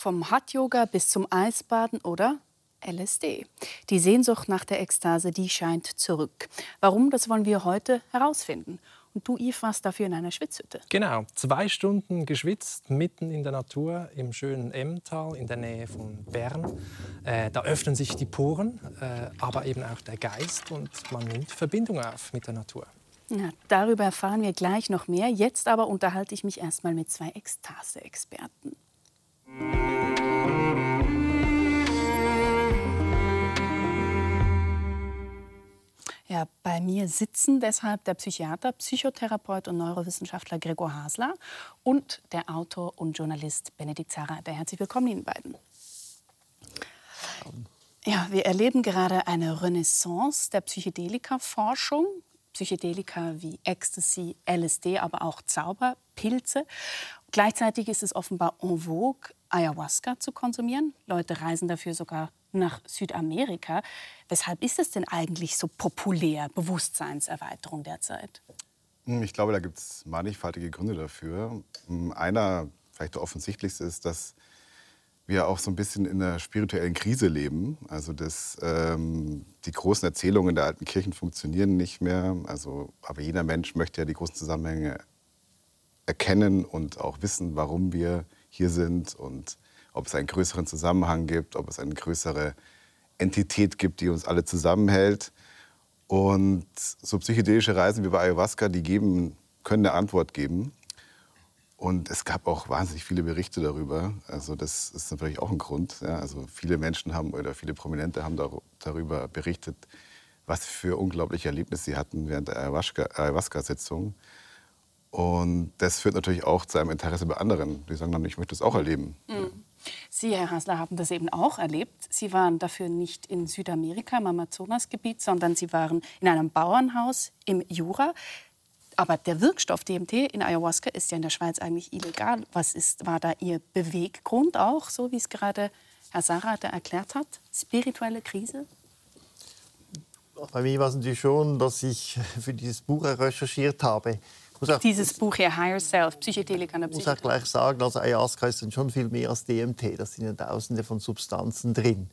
Vom Hot-Yoga bis zum Eisbaden oder LSD. Die Sehnsucht nach der Ekstase, die scheint zurück. Warum, das wollen wir heute herausfinden. Und du, Yves, warst dafür in einer Schwitzhütte. Genau, zwei Stunden geschwitzt, mitten in der Natur, im schönen Emmental, in der Nähe von Bern. Äh, da öffnen sich die Poren, äh, aber eben auch der Geist und man nimmt Verbindung auf mit der Natur. Ja, darüber erfahren wir gleich noch mehr. Jetzt aber unterhalte ich mich erstmal mit zwei Ekstase-Experten. Ja, bei mir sitzen deshalb der Psychiater, Psychotherapeut und Neurowissenschaftler Gregor Hasler und der Autor und Journalist Benedikt Zarater. Herzlich willkommen Ihnen beiden. Ja, wir erleben gerade eine Renaissance der Psychedelika-Forschung. Psychedelika wie Ecstasy, LSD, aber auch Zauberpilze. Gleichzeitig ist es offenbar en vogue, Ayahuasca zu konsumieren. Leute reisen dafür sogar nach Südamerika. Weshalb ist es denn eigentlich so populär, Bewusstseinserweiterung derzeit? Hm, ich glaube, da gibt es mannigfaltige Gründe dafür. Hm, einer, vielleicht der offensichtlichste, ist, dass wir auch so ein bisschen in einer spirituellen Krise leben. Also dass ähm, die großen Erzählungen der alten Kirchen funktionieren nicht mehr. Also, aber jeder Mensch möchte ja die großen Zusammenhänge erkennen und auch wissen, warum wir hier sind und ob es einen größeren Zusammenhang gibt, ob es eine größere Entität gibt, die uns alle zusammenhält. Und so psychedelische Reisen wie bei Ayahuasca, die geben, können eine Antwort geben. Und es gab auch wahnsinnig viele Berichte darüber. Also das ist natürlich auch ein Grund. Ja. Also viele Menschen haben oder viele Prominente haben darüber berichtet, was für unglaubliche Erlebnisse sie hatten während der Ayahuasca-Sitzung. Und das führt natürlich auch zu einem Interesse bei anderen, die sagen dann, ich möchte es auch erleben. Mhm. Sie, Herr Hasler, haben das eben auch erlebt. Sie waren dafür nicht in Südamerika, im Amazonasgebiet, sondern Sie waren in einem Bauernhaus im Jura. Aber der Wirkstoff DMT in Ayahuasca ist ja in der Schweiz eigentlich illegal. Was ist, war da Ihr Beweggrund auch, so wie es gerade Herr Sarah erklärt hat? Spirituelle Krise? Bei mir war es natürlich schon, dass ich für dieses Buch recherchiert habe. Auch, Dieses Buch hier, Higher Self, Psychedelik an der Psychedelik. Ich muss auch gleich sagen, also Ayahuasca ist dann schon viel mehr als DMT. Da sind ja tausende von Substanzen drin.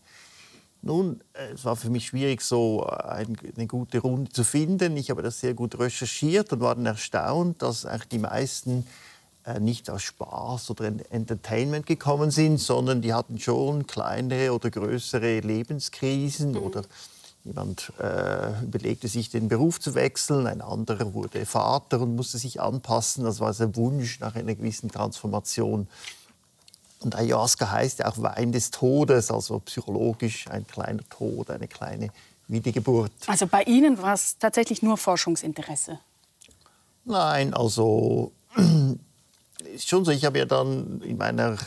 Nun, äh, es war für mich schwierig, so äh, eine gute Runde zu finden. Ich habe das sehr gut recherchiert und war dann erstaunt, dass eigentlich die meisten äh, nicht aus Spaß oder Entertainment gekommen sind, sondern die hatten schon kleinere oder größere Lebenskrisen mhm. oder Jemand äh, überlegte sich, den Beruf zu wechseln, ein anderer wurde Vater und musste sich anpassen. Das war sein Wunsch nach einer gewissen Transformation. Und Ayahuasca heißt ja auch Wein des Todes, also psychologisch ein kleiner Tod, eine kleine Wiedergeburt. Also bei Ihnen war es tatsächlich nur Forschungsinteresse? Nein, also ist schon so. Ich habe ja dann in meiner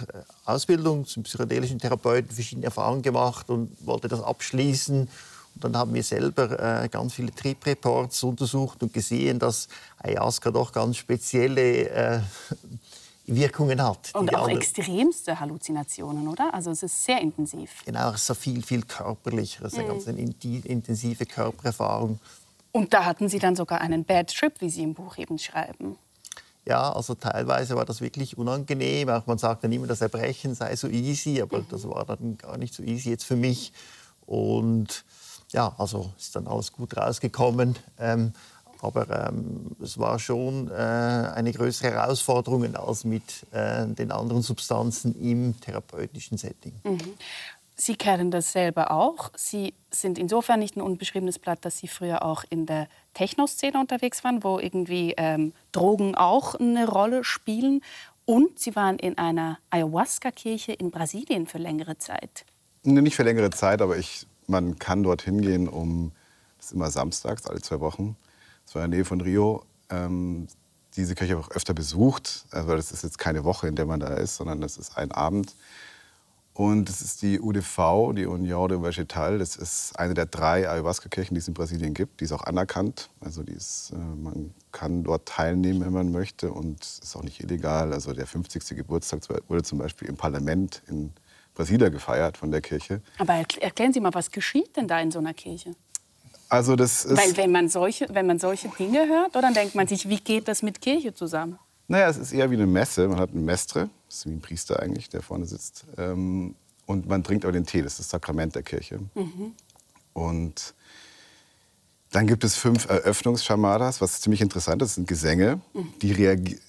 Ausbildung zum psychedelischen Therapeuten verschiedene Erfahrungen gemacht und wollte das abschließen dann haben wir selber äh, ganz viele Trip-Reports untersucht und gesehen, dass Ayahuasca doch ganz spezielle äh, Wirkungen hat. Und auch extremste Halluzinationen, oder? Also es ist sehr intensiv. Genau, es ist so viel, viel körperlicher. Es ist eine mhm. ganz intensive Körpererfahrung. Und da hatten Sie dann sogar einen Bad Trip, wie Sie im Buch eben schreiben. Ja, also teilweise war das wirklich unangenehm. Auch man sagt dann immer, das Erbrechen sei so easy, aber mhm. das war dann gar nicht so easy jetzt für mich. Und ja, also ist dann alles gut rausgekommen. Ähm, aber ähm, es war schon äh, eine größere Herausforderung als mit äh, den anderen Substanzen im therapeutischen Setting. Mhm. Sie kennen das selber auch. Sie sind insofern nicht ein unbeschriebenes Blatt, dass Sie früher auch in der Techno-Szene unterwegs waren, wo irgendwie ähm, Drogen auch eine Rolle spielen. Und Sie waren in einer Ayahuasca-Kirche in Brasilien für längere Zeit. Nee, nicht für längere Zeit, aber ich man kann dorthin gehen, um, das ist immer samstags, alle zwei Wochen, das war in der Nähe von Rio, ähm, diese Kirche auch öfter besucht. Also das ist jetzt keine Woche, in der man da ist, sondern das ist ein Abend. Und das ist die UDV, die União de Vegetal. Das ist eine der drei Ayahuasca-Kirchen, die es in Brasilien gibt. Die ist auch anerkannt. Also ist, äh, man kann dort teilnehmen, wenn man möchte. Und ist auch nicht illegal. Also der 50. Geburtstag wurde zum Beispiel im Parlament in Brasilia gefeiert von der Kirche. Aber erklären Sie mal, was geschieht denn da in so einer Kirche? Also das ist Weil wenn man solche, wenn man solche Dinge hört, dann denkt man sich, wie geht das mit Kirche zusammen? Naja, es ist eher wie eine Messe. Man hat einen Mestre, das ist wie ein Priester eigentlich, der vorne sitzt. Ähm, und man trinkt aber den Tee, das ist das Sakrament der Kirche. Mhm. Und dann gibt es fünf Eröffnungschamadas, was ziemlich interessant ist. Das sind Gesänge, mhm. die reagieren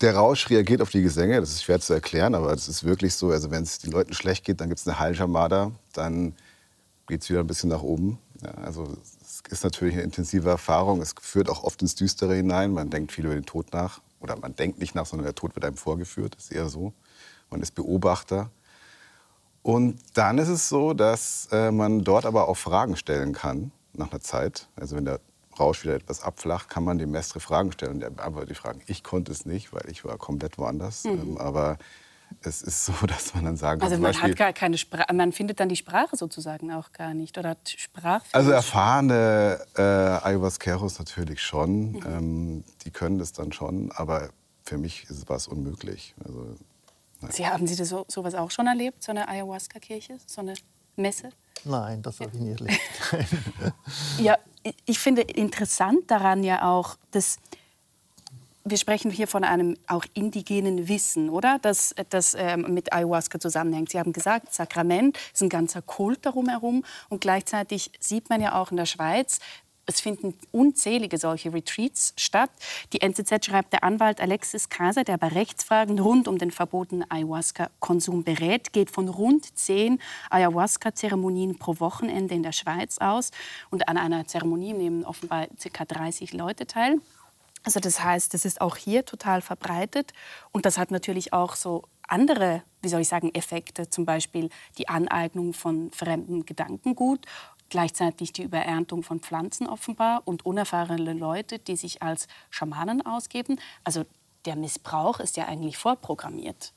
der Rausch reagiert auf die Gesänge, das ist schwer zu erklären, aber es ist wirklich so, also wenn es den Leuten schlecht geht, dann gibt es eine Heilschamada, dann geht es wieder ein bisschen nach oben. Ja, also es ist natürlich eine intensive Erfahrung, es führt auch oft ins Düstere hinein, man denkt viel über den Tod nach oder man denkt nicht nach, sondern der Tod wird einem vorgeführt, das ist eher so. Man ist Beobachter. Und dann ist es so, dass äh, man dort aber auch Fragen stellen kann nach einer Zeit. Also wenn der Rausch wieder etwas abflacht, kann man dem Mestre Fragen stellen. Und er beantwortet die Fragen. Ich konnte es nicht, weil ich war komplett woanders. Mhm. Ähm, aber es ist so, dass man dann sagen kann, also man Beispiel, hat gar keine Sprache, man findet dann die Sprache sozusagen auch gar nicht oder Sprach. Also erfahrene äh, Ayahuasqueros natürlich schon, mhm. ähm, die können das dann schon, aber für mich ist es unmöglich. Also, Sie haben Sie das so, sowas auch schon erlebt, so eine Ayahuasca-Kirche, so eine Messe? Nein, das habe ich nie erlebt. ja, ich finde interessant daran ja auch, dass wir sprechen hier von einem auch indigenen Wissen, oder? Das, das ähm, mit Ayahuasca zusammenhängt. Sie haben gesagt, Sakrament ist ein ganzer Kult darum herum. Und gleichzeitig sieht man ja auch in der Schweiz, es finden unzählige solche Retreats statt. Die NZZ schreibt, der Anwalt Alexis Kaiser, der bei Rechtsfragen rund um den verbotenen Ayahuasca-Konsum berät, geht von rund zehn Ayahuasca-Zeremonien pro Wochenende in der Schweiz aus. Und an einer Zeremonie nehmen offenbar ca. 30 Leute teil. Also das heißt, das ist auch hier total verbreitet. Und das hat natürlich auch so andere, wie soll ich sagen, Effekte, zum Beispiel die Aneignung von fremdem Gedankengut gleichzeitig die Übererntung von Pflanzen offenbar und unerfahrene Leute, die sich als Schamanen ausgeben. Also der Missbrauch ist ja eigentlich vorprogrammiert.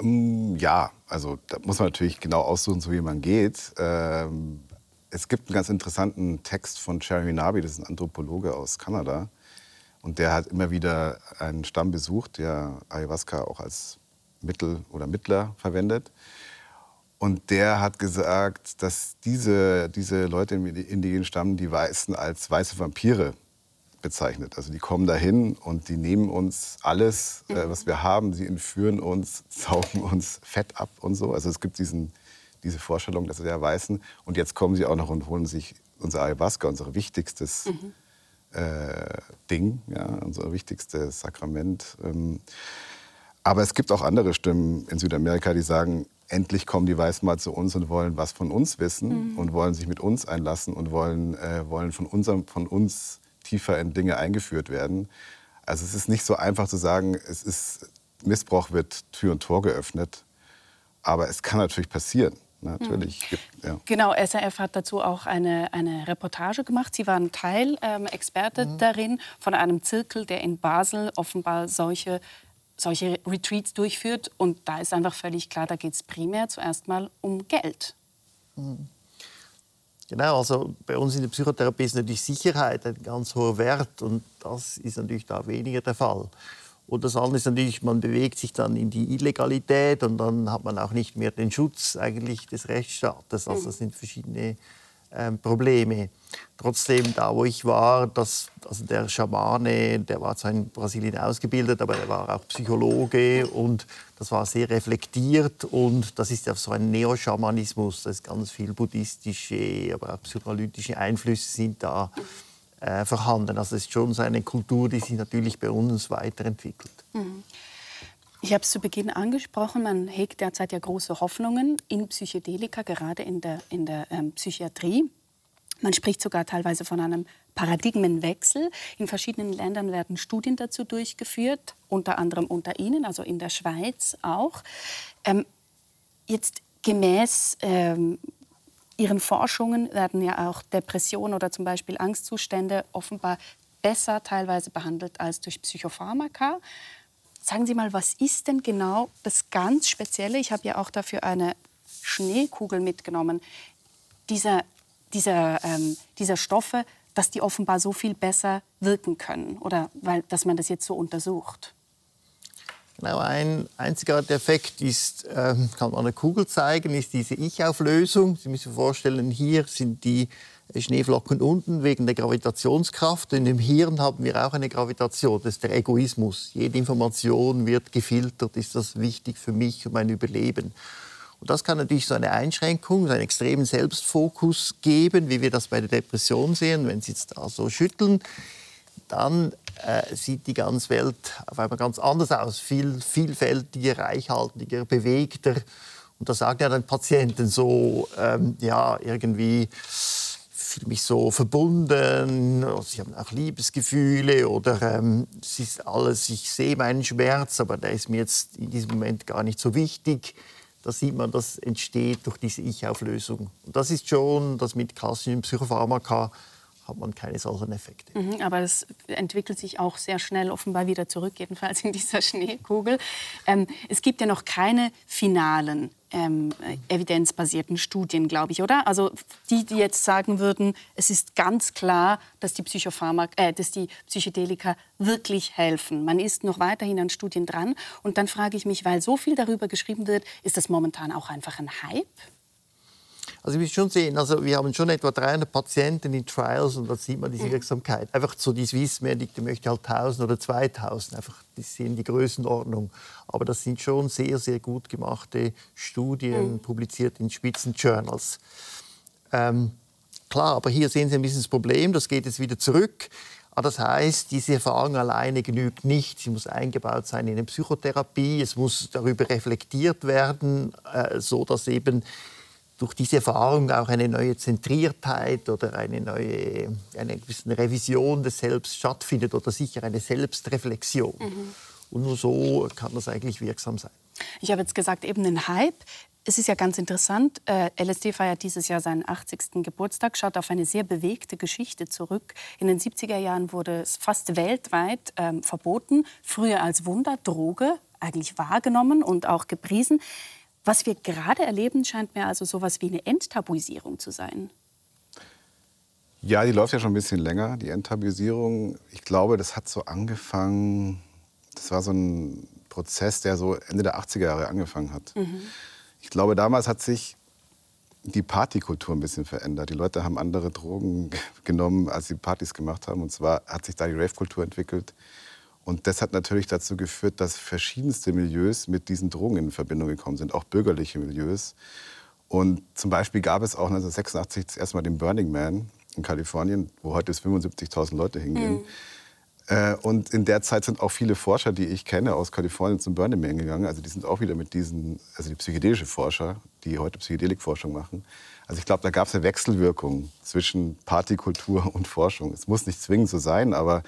Ähm, ja, also da muss man natürlich genau aussuchen, so wie man geht. Ähm, es gibt einen ganz interessanten Text von Cherry Nabi, das ist ein Anthropologe aus Kanada. Und der hat immer wieder einen Stamm besucht, der Ayahuasca auch als Mittel oder Mittler verwendet. Und der hat gesagt, dass diese, diese Leute im indigenen Stamm die Weißen als weiße Vampire bezeichnet. Also die kommen dahin und die nehmen uns alles, äh, was wir haben. Sie entführen uns, saugen uns Fett ab und so. Also es gibt diesen, diese Vorstellung, dass der Weißen. Und jetzt kommen sie auch noch und holen sich unser Ayahuasca, unser wichtigstes mhm. äh, Ding, ja, unser wichtigstes Sakrament. Ähm, aber es gibt auch andere Stimmen in Südamerika, die sagen, endlich kommen die Weißen mal zu uns und wollen was von uns wissen mhm. und wollen sich mit uns einlassen und wollen, äh, wollen von, unserem, von uns tiefer in Dinge eingeführt werden. Also es ist nicht so einfach zu sagen, es ist, Missbrauch wird Tür und Tor geöffnet, aber es kann natürlich passieren. Natürlich. Mhm. Ja. Genau, SRF hat dazu auch eine, eine Reportage gemacht. Sie waren Teil, ähm, Experte mhm. darin, von einem Zirkel, der in Basel offenbar solche solche Retreats durchführt. Und da ist einfach völlig klar, da geht es primär zuerst mal um Geld. Mhm. Genau, also bei uns in der Psychotherapie ist natürlich Sicherheit ein ganz hoher Wert und das ist natürlich da weniger der Fall. Und das andere ist natürlich, man bewegt sich dann in die Illegalität und dann hat man auch nicht mehr den Schutz eigentlich des Rechtsstaates. Also das sind verschiedene ähm, Probleme. Trotzdem, da wo ich war, das, also der Schamane, der war zwar in Brasilien ausgebildet, aber er war auch Psychologe und das war sehr reflektiert und das ist ja so ein Neoschamanismus, da ist ganz viel buddhistische, aber auch psychoanalytische Einflüsse sind da äh, vorhanden. Also es ist schon so eine Kultur, die sich natürlich bei uns weiterentwickelt. Mhm. Ich habe es zu Beginn angesprochen, man hegt derzeit ja große Hoffnungen in Psychedelika, gerade in der, in der ähm, Psychiatrie. Man spricht sogar teilweise von einem Paradigmenwechsel. In verschiedenen Ländern werden Studien dazu durchgeführt, unter anderem unter Ihnen, also in der Schweiz auch. Ähm, jetzt gemäß ähm, Ihren Forschungen werden ja auch Depressionen oder zum Beispiel Angstzustände offenbar besser teilweise behandelt als durch Psychopharmaka. Sagen Sie mal, was ist denn genau das ganz Spezielle? Ich habe ja auch dafür eine Schneekugel mitgenommen. Dieser, dieser, ähm, dieser Stoffe, dass die offenbar so viel besser wirken können oder weil, dass man das jetzt so untersucht. Genau, ein einzigartiger Effekt ist, ähm, kann man an der Kugel zeigen, ist diese Ich-Auflösung. Sie müssen sich vorstellen, hier sind die Schneeflocken unten wegen der Gravitationskraft. In dem Hirn haben wir auch eine Gravitation. Das ist der Egoismus. Jede Information wird gefiltert. Ist das wichtig für mich und mein Überleben? Und das kann natürlich so eine Einschränkung, so einen extremen Selbstfokus geben, wie wir das bei der Depression sehen. Wenn Sie jetzt da so schütteln, dann äh, sieht die ganze Welt auf einmal ganz anders aus. Viel vielfältiger, reichhaltiger, bewegter. Und da sagen ja dann Patienten so, ähm, ja, irgendwie fühle mich so verbunden, sie haben auch Liebesgefühle oder ähm, es ist alles, ich sehe meinen Schmerz, aber der ist mir jetzt in diesem Moment gar nicht so wichtig. Da sieht man, das entsteht durch diese Ich-Auflösung. Und das ist schon, das mit klassischen Psychopharmaka hat man keine solchen Effekte. Mhm, aber es entwickelt sich auch sehr schnell offenbar wieder zurück, jedenfalls in dieser Schneekugel. Ähm, es gibt ja noch keine finalen ähm, evidenzbasierten Studien, glaube ich, oder? Also die, die jetzt sagen würden, es ist ganz klar, dass die, Psychopharmak äh, dass die Psychedelika wirklich helfen. Man ist noch weiterhin an Studien dran. Und dann frage ich mich, weil so viel darüber geschrieben wird, ist das momentan auch einfach ein Hype? Also wir schon sehen, also wir haben schon etwa 300 Patienten in Trials und da sieht man diese mhm. Wirksamkeit. Einfach so die Swissmedic, die möchte halt 1000 oder 2000, einfach das sind die Größenordnung. Aber das sind schon sehr, sehr gut gemachte Studien, mhm. publiziert in Spitzenjournals. Ähm, klar, aber hier sehen Sie ein bisschen das Problem, das geht jetzt wieder zurück. Aber das heißt, diese Erfahrung alleine genügt nicht. Sie muss eingebaut sein in eine Psychotherapie. Es muss darüber reflektiert werden, äh, so dass eben durch diese Erfahrung auch eine neue Zentriertheit oder eine neue eine Revision des Selbst stattfindet oder sicher eine Selbstreflexion. Mhm. Und nur so kann das eigentlich wirksam sein. Ich habe jetzt gesagt, eben ein Hype. Es ist ja ganz interessant, äh, LSD feiert dieses Jahr seinen 80. Geburtstag, schaut auf eine sehr bewegte Geschichte zurück. In den 70er Jahren wurde es fast weltweit ähm, verboten, früher als Wunderdroge eigentlich wahrgenommen und auch gepriesen. Was wir gerade erleben, scheint mir also so etwas wie eine Enttabuisierung zu sein. Ja, die läuft ja schon ein bisschen länger, die Enttabuisierung. Ich glaube, das hat so angefangen, das war so ein Prozess, der so Ende der 80er Jahre angefangen hat. Mhm. Ich glaube, damals hat sich die Partykultur ein bisschen verändert. Die Leute haben andere Drogen genommen, als sie Partys gemacht haben. Und zwar hat sich da die Rave-Kultur entwickelt. Und das hat natürlich dazu geführt, dass verschiedenste Milieus mit diesen Drogen in Verbindung gekommen sind, auch bürgerliche Milieus. Und zum Beispiel gab es auch 1986 erst mal den Burning Man in Kalifornien, wo heute 75.000 Leute hingehen. Mhm. Äh, und in der Zeit sind auch viele Forscher, die ich kenne, aus Kalifornien zum Burning Man gegangen. Also die sind auch wieder mit diesen, also die psychedelische Forscher, die heute Psychedelikforschung machen. Also ich glaube, da gab es eine Wechselwirkung zwischen Partykultur und Forschung. Es muss nicht zwingend so sein, aber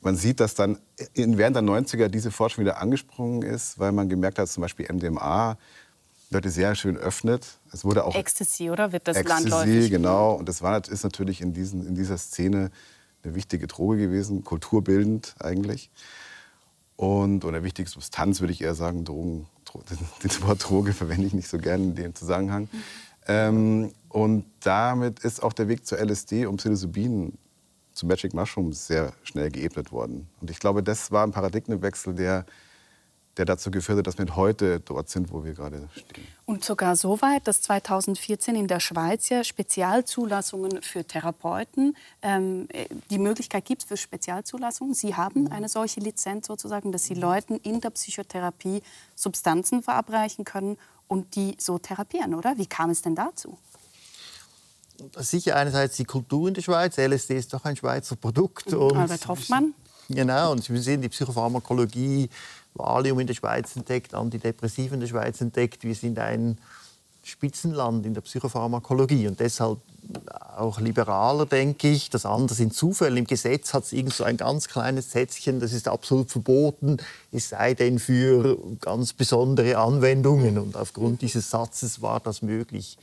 man sieht, dass dann während der 90er diese Forschung wieder angesprungen ist, weil man gemerkt hat, zum Beispiel MDMA Leute sehr schön öffnet. Es wurde auch Ecstasy, oder? Wird das Ecstasy, landläufig? genau. Und das war, ist natürlich in, diesen, in dieser Szene eine wichtige Droge gewesen, kulturbildend eigentlich. Und oder eine wichtige Substanz, würde ich eher sagen. Drogen, den Wort Droge verwende ich nicht so gerne in dem Zusammenhang. Mhm. Ähm, und damit ist auch der Weg zur LSD und Psilocybin zu Magic Mushrooms sehr schnell geebnet worden. Und ich glaube, das war ein Paradigmenwechsel, der, der dazu geführt hat, dass wir heute dort sind, wo wir gerade stehen. Und sogar so weit, dass 2014 in der Schweiz ja Spezialzulassungen für Therapeuten ähm, die Möglichkeit gibt für Spezialzulassungen. Sie haben eine solche Lizenz sozusagen, dass Sie Leuten in der Psychotherapie Substanzen verabreichen können und die so therapieren, oder? Wie kam es denn dazu? Sicher einerseits die Kultur in der Schweiz. LSD ist doch ein Schweizer Produkt. Und Albert Hoffmann. Genau, und wir sehen die Psychopharmakologie, Valium in der Schweiz entdeckt, Antidepressiven in der Schweiz entdeckt. Wir sind ein Spitzenland in der Psychopharmakologie und deshalb auch liberaler, denke ich. Das andere sind Zufälle. Im Gesetz hat es irgend so ein ganz kleines Sätzchen, das ist absolut verboten, es sei denn für ganz besondere Anwendungen. Und aufgrund dieses Satzes war das möglich.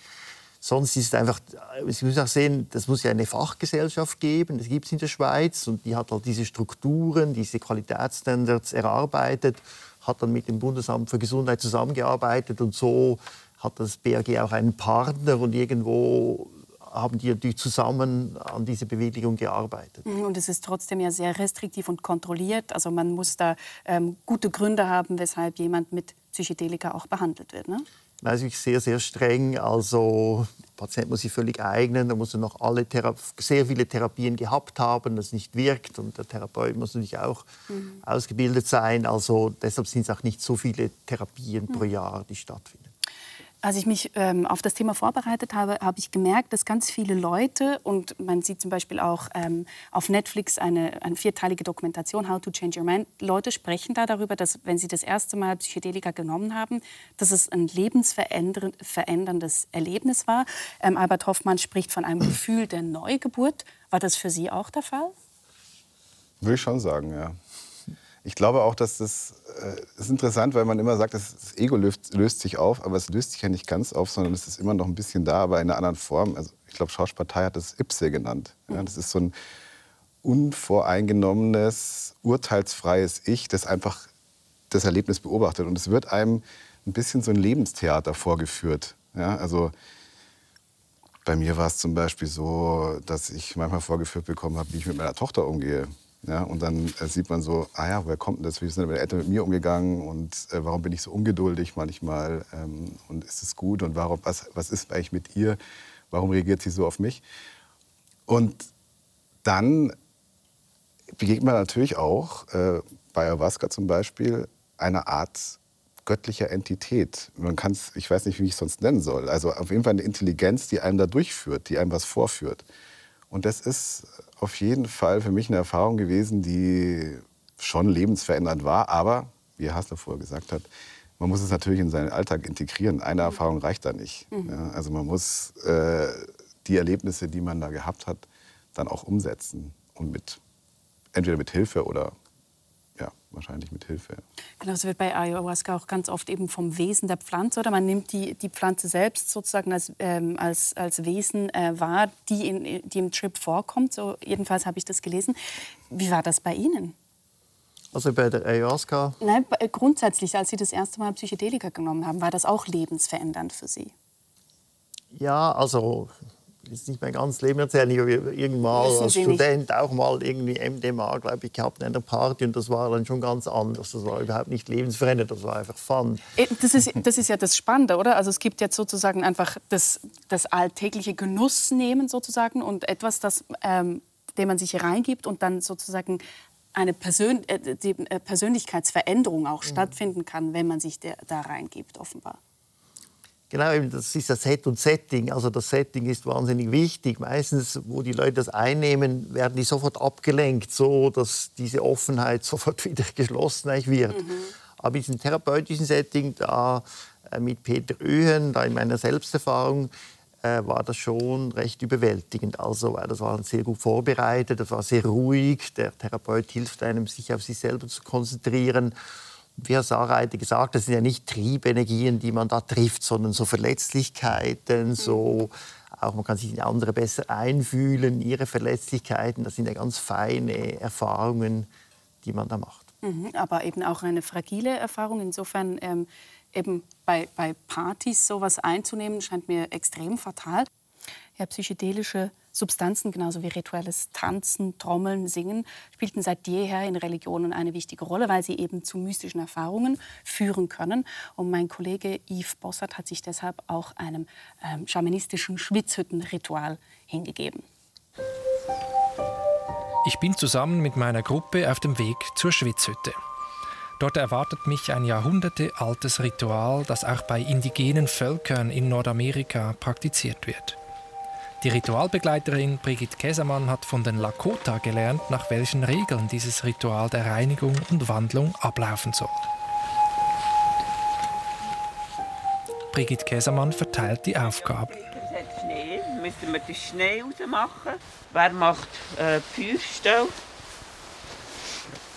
Sonst ist es einfach, Sie müssen auch sehen, das muss ja eine Fachgesellschaft geben, das gibt es in der Schweiz und die hat halt diese Strukturen, diese Qualitätsstandards erarbeitet, hat dann mit dem Bundesamt für Gesundheit zusammengearbeitet und so hat das BAG auch einen Partner und irgendwo haben die natürlich zusammen an dieser Bewilligung gearbeitet. Mhm, und es ist trotzdem ja sehr restriktiv und kontrolliert. Also man muss da ähm, gute Gründe haben, weshalb jemand mit Psychedelika auch behandelt wird. Ne? Ist wirklich sehr, sehr streng. Also der Patient muss sich völlig eignen, da muss er noch alle sehr viele Therapien gehabt haben, das nicht wirkt. Und der Therapeut muss natürlich auch mhm. ausgebildet sein. Also deshalb sind es auch nicht so viele Therapien mhm. pro Jahr, die stattfinden. Als ich mich ähm, auf das Thema vorbereitet habe, habe ich gemerkt, dass ganz viele Leute, und man sieht zum Beispiel auch ähm, auf Netflix eine, eine, vierteilige Dokumentation, How to Change Your Mind, Leute sprechen da darüber, dass wenn sie das erste Mal Psychedelika genommen haben, dass es ein lebensveränderndes Erlebnis war. Ähm, Albert Hoffmann spricht von einem Gefühl der Neugeburt. War das für Sie auch der Fall? Würde ich schon sagen, ja. Ich glaube auch, dass das, äh, ist interessant, weil man immer sagt, das Ego löst, löst, sich auf, aber es löst sich ja nicht ganz auf, sondern es ist immer noch ein bisschen da, aber in einer anderen Form. Also ich glaube, Schauspielpartei hat das Ipse genannt. Ja, das ist so ein unvoreingenommenes, urteilsfreies Ich, das einfach das Erlebnis beobachtet. Und es wird einem ein bisschen so ein Lebenstheater vorgeführt. Ja, also bei mir war es zum Beispiel so, dass ich manchmal vorgeführt bekommen habe, wie ich mit meiner Tochter umgehe. Ja, und dann äh, sieht man so, ah ja, woher kommt denn das? Wie sind meine Eltern mit mir umgegangen und äh, warum bin ich so ungeduldig manchmal? Ähm, und ist es gut und warum, was, was ist eigentlich mit ihr? Warum reagiert sie so auf mich? Und dann begegnet man natürlich auch, äh, bei Ayahuasca zum Beispiel, einer Art göttlicher Entität. Man kann es, ich weiß nicht, wie ich es sonst nennen soll. Also auf jeden Fall eine Intelligenz, die einem da durchführt, die einem was vorführt. Und das ist auf jeden Fall für mich eine Erfahrung gewesen, die schon lebensverändernd war. Aber, wie Hassler vorher gesagt hat, man muss es natürlich in seinen Alltag integrieren. Eine mhm. Erfahrung reicht da nicht. Mhm. Ja, also man muss äh, die Erlebnisse, die man da gehabt hat, dann auch umsetzen und mit entweder mit Hilfe oder ja, wahrscheinlich mit Hilfe. Genau, es wird bei Ayahuasca auch ganz oft eben vom Wesen der Pflanze oder man nimmt die, die Pflanze selbst sozusagen als, ähm, als, als Wesen äh, wahr, die, in, die im Trip vorkommt. So, jedenfalls habe ich das gelesen. Wie war das bei Ihnen? Also bei der Ayahuasca? Nein, grundsätzlich, als Sie das erste Mal Psychedelika genommen haben, war das auch lebensverändernd für Sie? Ja, also jetzt nicht mein ganzes Leben erzählen. Ich habe irgendwann als Student nicht. auch mal irgendwie MDMA, glaube ich, gehabt in einer Party und das war dann schon ganz anders. Das war überhaupt nicht lebensverändernd, das war einfach Fun. Äh, das ist, das ist ja das Spannende, oder? Also es gibt jetzt sozusagen einfach das, das alltägliche Genuss nehmen sozusagen und etwas, das, ähm, dem man sich reingibt und dann sozusagen eine Persön äh, die äh, Persönlichkeitsveränderung auch mhm. stattfinden kann, wenn man sich der, da reingibt, offenbar. Genau, das ist das Set und Setting. Also das Setting ist wahnsinnig wichtig. Meistens, wo die Leute das einnehmen, werden die sofort abgelenkt, so dass diese Offenheit sofort wieder geschlossen wird. Mhm. Aber in diesem therapeutischen Setting, da äh, mit Peter Öhen, da in meiner Selbsterfahrung, äh, war das schon recht überwältigend. Also, weil das war sehr gut vorbereitet, das war sehr ruhig. Der Therapeut hilft einem, sich auf sich selber zu konzentrieren wie Herr Sareite gesagt, das sind ja nicht Triebenergien, die man da trifft, sondern so Verletzlichkeiten, so auch man kann sich in andere besser einfühlen, ihre Verletzlichkeiten. Das sind ja ganz feine Erfahrungen, die man da macht. Mhm, aber eben auch eine fragile Erfahrung. Insofern ähm, eben bei, bei Partys sowas einzunehmen, scheint mir extrem fatal. Ja, psychedelische Substanzen, genauso wie rituelles Tanzen, Trommeln, Singen, spielten seit jeher in Religionen eine wichtige Rolle, weil sie eben zu mystischen Erfahrungen führen können. Und mein Kollege Yves Bossert hat sich deshalb auch einem ähm, schamanistischen Schwitzhüttenritual hingegeben. Ich bin zusammen mit meiner Gruppe auf dem Weg zur Schwitzhütte. Dort erwartet mich ein jahrhundertealtes Ritual, das auch bei indigenen Völkern in Nordamerika praktiziert wird. Die Ritualbegleiterin Brigitte Käsermann hat von den Lakota gelernt, nach welchen Regeln dieses Ritual der Reinigung und Wandlung ablaufen soll. Brigitte Käsermann verteilt die Aufgaben. Schnee, müssen wir den Schnee rausmachen. Wer macht äh, Feuerstelle?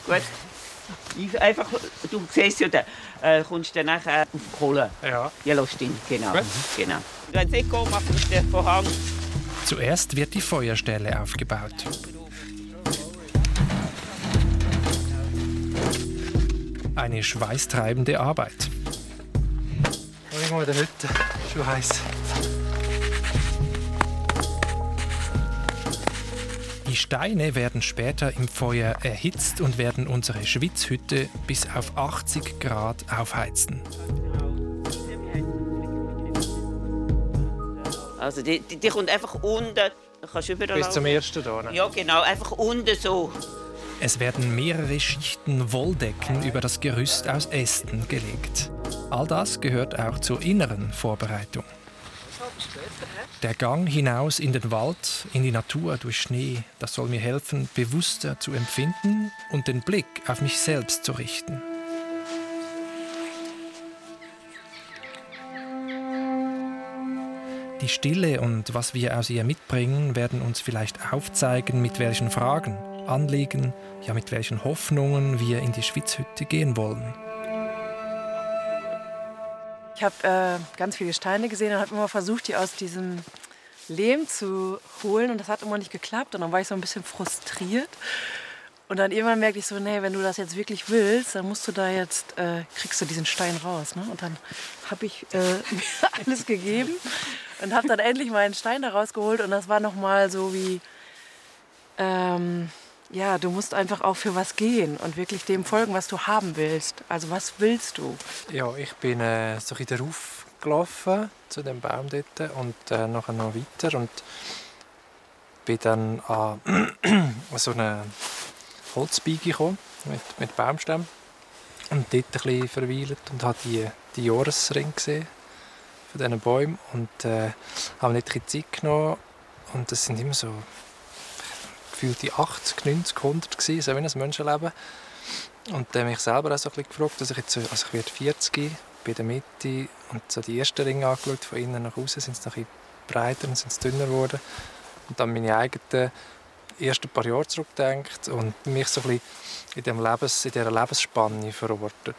Gut. Einfach, du siehst ja, da äh, kommst dann nachher auf die Kohle. Ja. Ja, stimmt, genau. Gut. genau. Wenn es nicht geht, machen wir den Vorhang Zuerst wird die Feuerstelle aufgebaut. Eine schweißtreibende Arbeit. Ich mal der Hütte. Schon heiß. Die Steine werden später im Feuer erhitzt und werden unsere Schwitzhütte bis auf 80 Grad aufheizen. Also die, die, die kommt einfach unten. Kannst überall Bis zum ersten hier? Ne? Ja, genau. Einfach unten so. Es werden mehrere Schichten Wolldecken über das Gerüst aus Ästen gelegt. All das gehört auch zur inneren Vorbereitung. Der Gang hinaus in den Wald, in die Natur durch Schnee, das soll mir helfen, bewusster zu empfinden und den Blick auf mich selbst zu richten. Die Stille und was wir aus ihr mitbringen, werden uns vielleicht aufzeigen, mit welchen Fragen, Anliegen, ja mit welchen Hoffnungen wir in die Schwitzhütte gehen wollen. Ich habe äh, ganz viele Steine gesehen und habe immer versucht, die aus diesem Lehm zu holen und das hat immer nicht geklappt und dann war ich so ein bisschen frustriert. Und dann irgendwann merkte ich so, nee, wenn du das jetzt wirklich willst, dann musst du da jetzt, äh, kriegst du diesen Stein raus. Ne? Und dann habe ich äh, alles gegeben und habe dann endlich meinen Stein da rausgeholt und das war nochmal so wie, ähm, ja, du musst einfach auch für was gehen und wirklich dem folgen, was du haben willst. Also was willst du? Ja, ich bin äh, so in der Ruf gelaufen zu dem Baum dort und äh, nachher noch weiter und bin dann an so eine Holzbeige gekommen mit, mit Baumstämmen und dort ein bisschen verweilt und habe die, die Jahresring gesehen von diesen Bäumen und äh, habe nicht ein Zeit genommen und das sind immer so gefühlte 80, 90, 100 gewesen, so wie ein Menschenleben. Und dann habe ich selber auch so ein bisschen gefragt, dass ich jetzt, also ich werde 40, bin in der Mitte und so die ersten Ringe angeschaut, von innen nach außen sind sie noch ein bisschen breiter und sind dünner geworden. Und dann meine eigenen ersten paar Jahre zurückgedacht und mich so in, dem Lebens, in dieser Lebensspanne verortet.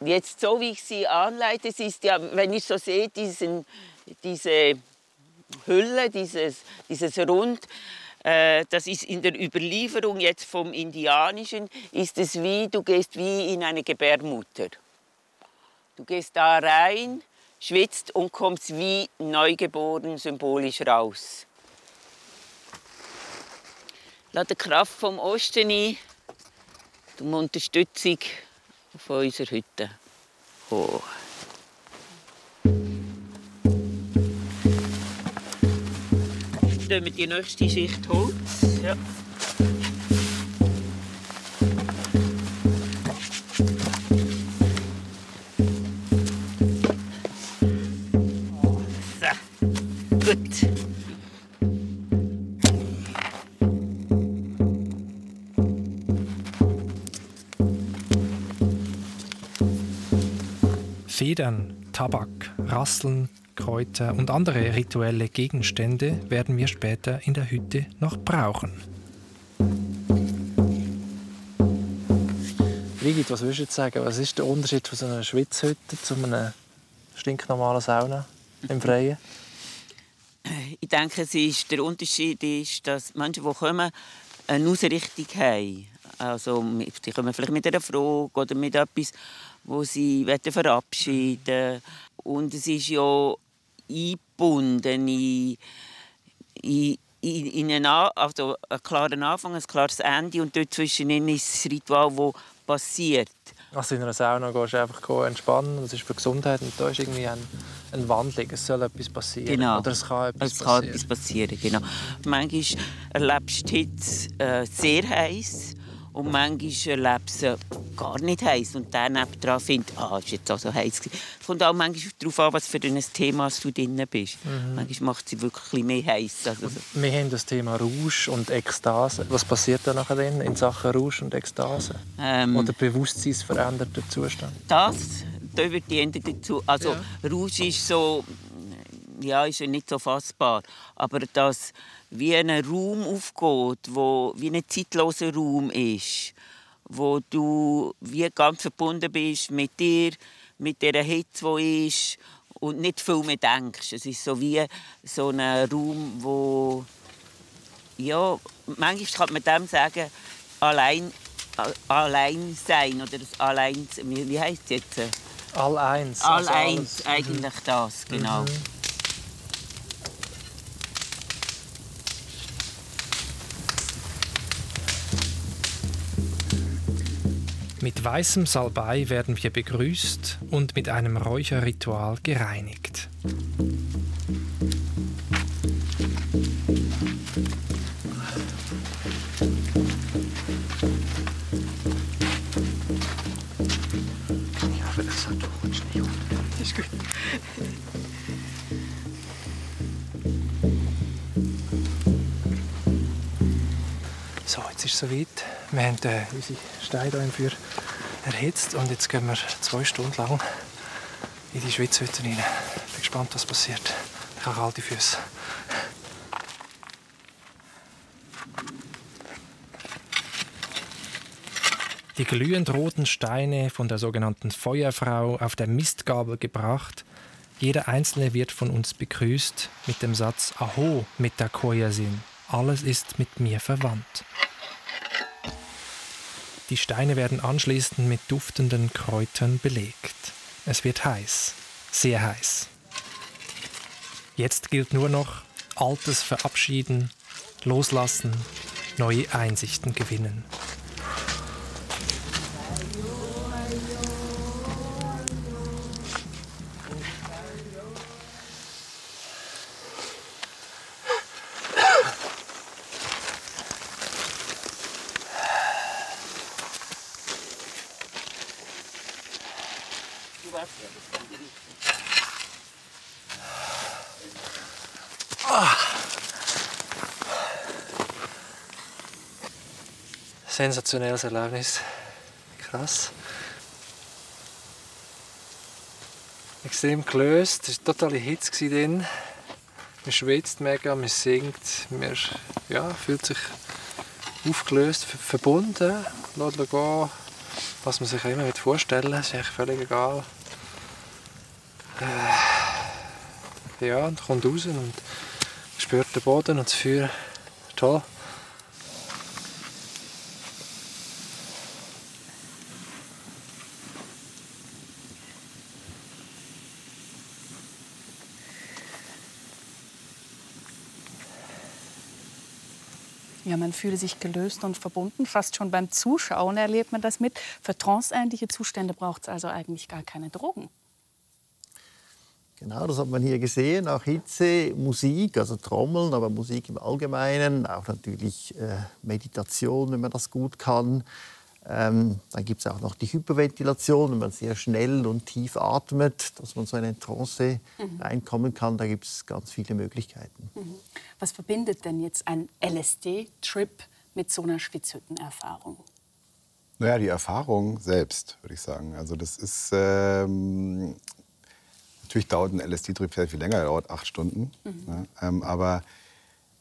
Jetzt so, wie ich sie anleite, es ist ja, wenn ich so sehe, diesen, diese Hülle, dieses, dieses Rund, äh, das ist in der Überlieferung jetzt vom Indianischen, ist es wie, du gehst wie in eine Gebärmutter. Du gehst da rein, schwitzt und kommst wie neugeboren symbolisch raus. Lass die Kraft vom Osten ein, um Unterstützung von unserer Hütte. Oh. Dann wir die nächste Schicht Holz. Ja. Federn, Tabak, Rasseln, Kräuter und andere rituelle Gegenstände werden wir später in der Hütte noch brauchen. Brigitte, was würdest du jetzt sagen? Was ist der Unterschied von so einer Schwitzhütte zu einer stinknormalen Sauna im Freien? Ich denke, es ist, der Unterschied ist, dass Menschen, die kommen, eine Ausrichtung haben. Also, sie kommen vielleicht mit einer Frage oder mit etwas, wo sie verabschieden wollen. Und es ist ja eingebunden in, in, in einen, also einen klaren Anfang, ein klares Ende und dort zwischen ist das Ritual, das passiert. Also in einer Sauna gehst du einfach entspannen, das ist für die Gesundheit und da ist irgendwie ein, eine Wandlung, es soll etwas passieren. Genau. Oder es kann etwas es passieren. Kann etwas passieren genau. Manchmal erlebst du die Hitze äh, sehr heiß und manchmal erlebt sie gar nicht heiß. Und der nebendran findet, ah, ist jetzt auch so heiß. Es kommt auch manchmal darauf an, was für ein Thema du drin bist. Mhm. Manchmal macht sie wirklich mehr heiß. Also, wir haben das Thema Rausch und Ekstase. Was passiert da nachher in Sachen Rausch und Ekstase? Ähm, Oder bewusstseinsveränderter Zustand? Das, da wird die Ende dazu. Also ja. Rausch ist so, ja, ist ja nicht so fassbar. Aber das wie ein Raum aufgeht, wo wie ein zeitloser Raum ist, wo du wie ganz verbunden bist mit dir, mit der Hitze, die ist und nicht viel mehr denkst. Es ist so wie so ein Raum, wo ja, manchmal kann man dem sagen, allein, allein sein oder das allein, wie heißt es jetzt? Alleins. Alleins, also eigentlich das, genau. Mhm. Mit weißem Salbei werden wir begrüßt und mit einem Räucherritual gereinigt. So, jetzt ist es soweit. Wir haben äh, unsere Steine hier im Feuer erhitzt und jetzt gehen wir zwei Stunden lang in die Schwitzhütte rein. Ich bin gespannt, was passiert. Ich habe kalte Füße. Die glühend roten Steine von der sogenannten Feuerfrau auf der Mistgabel gebracht. Jeder einzelne wird von uns begrüßt mit dem Satz Aho mit der Koyasin. Alles ist mit mir verwandt. Die Steine werden anschließend mit duftenden Kräutern belegt. Es wird heiß, sehr heiß. Jetzt gilt nur noch Altes verabschieden, loslassen, neue Einsichten gewinnen. Sensationelles Erlebnis. Krass. Extrem gelöst. Es war totale Hitze drin. Man schwitzt mega, man singt, man ja, fühlt sich aufgelöst, verbunden. Lässt gehen, was man sich immer vorstellen will. ist eigentlich völlig egal. Äh, ja, und kommt raus und spürt den Boden und das Feuer. Toll. Ja, man fühle sich gelöst und verbunden. Fast schon beim Zuschauen erlebt man das mit. Für tranceähnliche Zustände braucht es also eigentlich gar keine Drogen. Genau, das hat man hier gesehen. Auch Hitze, Musik, also Trommeln, aber Musik im Allgemeinen. Auch natürlich äh, Meditation, wenn man das gut kann. Ähm, dann gibt es auch noch die Hyperventilation, wenn man sehr schnell und tief atmet, dass man so in eine Trance mhm. reinkommen kann. Da gibt es ganz viele Möglichkeiten. Mhm. Was verbindet denn jetzt ein LSD-Trip mit so einer Schwitzhüttenerfahrung? Naja, die Erfahrung selbst, würde ich sagen. Also das ist ähm, natürlich dauert ein LSD-Trip sehr viel länger, dauert acht Stunden. Mhm. Ja, ähm, aber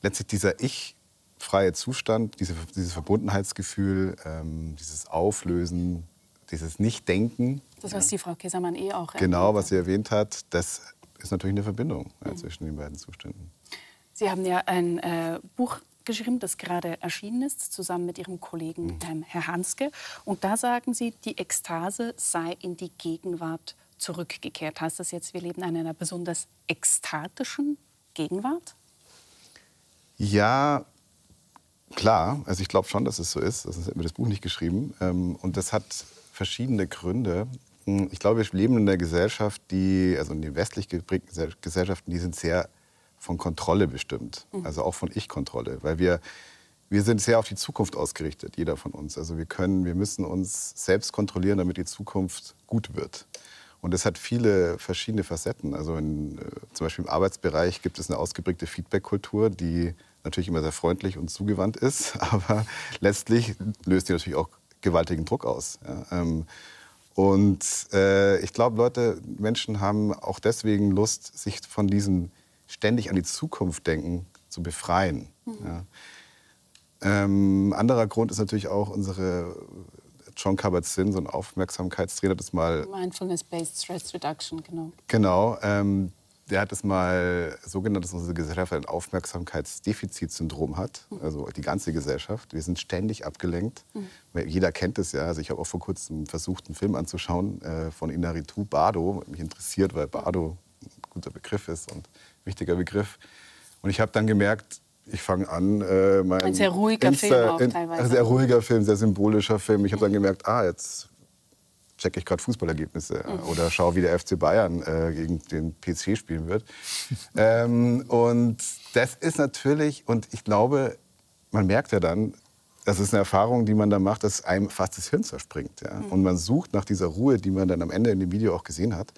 letztlich dieser Ich freie Zustand, diese, dieses Verbundenheitsgefühl, ähm, dieses Auflösen, dieses Nichtdenken. Das, was die Frau Käsermann eh auch Genau, was sie erwähnt hat, das ist natürlich eine Verbindung ja, mhm. zwischen den beiden Zuständen. Sie haben ja ein äh, Buch geschrieben, das gerade erschienen ist, zusammen mit Ihrem Kollegen mhm. ähm, Herr Hanske. Und da sagen Sie, die Ekstase sei in die Gegenwart zurückgekehrt. Heißt das jetzt, wir leben in einer besonders ekstatischen Gegenwart? Ja, Klar, also ich glaube schon, dass es so ist. Sonst hätten wir das Buch nicht geschrieben. Ähm, und das hat verschiedene Gründe. Hm, ich glaube, wir leben in einer Gesellschaft, die, also in den westlich geprägten Gesellschaften, die sind sehr von Kontrolle bestimmt. Mhm. Also auch von Ich-Kontrolle. Weil wir, wir sind sehr auf die Zukunft ausgerichtet, jeder von uns. Also wir können, wir müssen uns selbst kontrollieren, damit die Zukunft gut wird. Und das hat viele verschiedene Facetten. Also in, äh, zum Beispiel im Arbeitsbereich gibt es eine ausgeprägte Feedback-Kultur, die natürlich immer sehr freundlich und zugewandt ist, aber letztlich löst die natürlich auch gewaltigen Druck aus. Ja, ähm, und äh, ich glaube, Leute, Menschen haben auch deswegen Lust, sich von diesem ständig an die Zukunft denken zu befreien. Mhm. Ja. Ähm, anderer Grund ist natürlich auch unsere John Kabat-Zinn, so ein Aufmerksamkeitstrainer, das mal Mindfulness-based Stress Reduction, genau. Genau, ähm, der hat es mal so genannt, dass unsere Gesellschaft ein Aufmerksamkeitsdefizitsyndrom hat. Mhm. Also die ganze Gesellschaft. Wir sind ständig abgelenkt. Mhm. Jeder kennt es ja. Also ich habe auch vor kurzem versucht, einen Film anzuschauen äh, von Inaritu Bardo. Mich interessiert, weil Bardo ein guter Begriff ist und ein wichtiger Begriff. Und ich habe dann gemerkt, ich fange an, äh, mein ein sehr ruhiger Insta, Film auch teilweise. Ein sehr ruhiger Film, sehr symbolischer Film. Ich habe dann gemerkt, ah, jetzt checke ich gerade Fußballergebnisse mhm. oder schaue, wie der FC Bayern äh, gegen den PC spielen wird. ähm, und das ist natürlich, und ich glaube, man merkt ja dann, das ist eine Erfahrung, die man da macht, dass einem fast das Hirn zerspringt. Ja? Mhm. Und man sucht nach dieser Ruhe, die man dann am Ende in dem Video auch gesehen hat.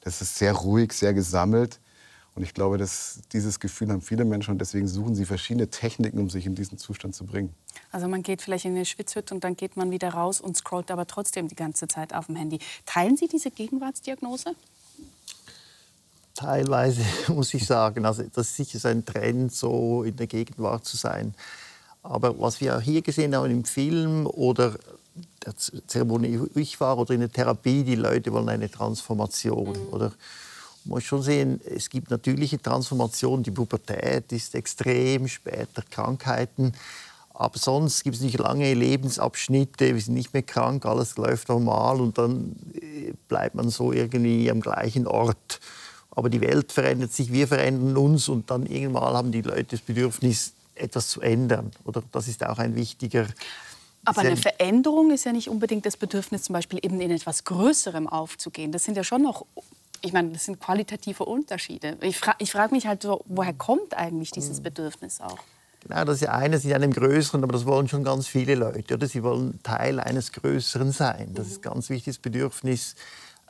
Das ist sehr ruhig, sehr gesammelt. Und ich glaube, dass dieses Gefühl haben viele Menschen und deswegen suchen sie verschiedene Techniken, um sich in diesen Zustand zu bringen. Also man geht vielleicht in eine Schwitzhütte und dann geht man wieder raus und scrollt aber trotzdem die ganze Zeit auf dem Handy. Teilen Sie diese Gegenwartsdiagnose? Teilweise muss ich sagen, also das ist sicher ein Trend, so in der Gegenwart zu sein. Aber was wir auch hier gesehen haben im Film oder der Zeremonie, wo ich war, oder in der Therapie, die Leute wollen eine Transformation. Mhm. Oder muss schon sehen, es gibt natürliche Transformationen. Die Pubertät ist extrem, später Krankheiten. Aber sonst gibt es nicht lange Lebensabschnitte, wir sind nicht mehr krank, alles läuft normal und dann äh, bleibt man so irgendwie am gleichen Ort. Aber die Welt verändert sich, wir verändern uns und dann irgendwann haben die Leute das Bedürfnis, etwas zu ändern. Oder das ist auch ein wichtiger. Aber eine Veränderung ist ja nicht unbedingt das Bedürfnis, zum Beispiel eben in etwas Größerem aufzugehen. Das sind ja schon noch, ich meine, das sind qualitative Unterschiede. Ich, fra ich frage mich halt so, woher kommt eigentlich dieses hm. Bedürfnis auch? Genau, das ist ja eines in einem Größeren, aber das wollen schon ganz viele Leute. Oder? Sie wollen Teil eines Größeren sein. Das ist ein ganz wichtiges Bedürfnis.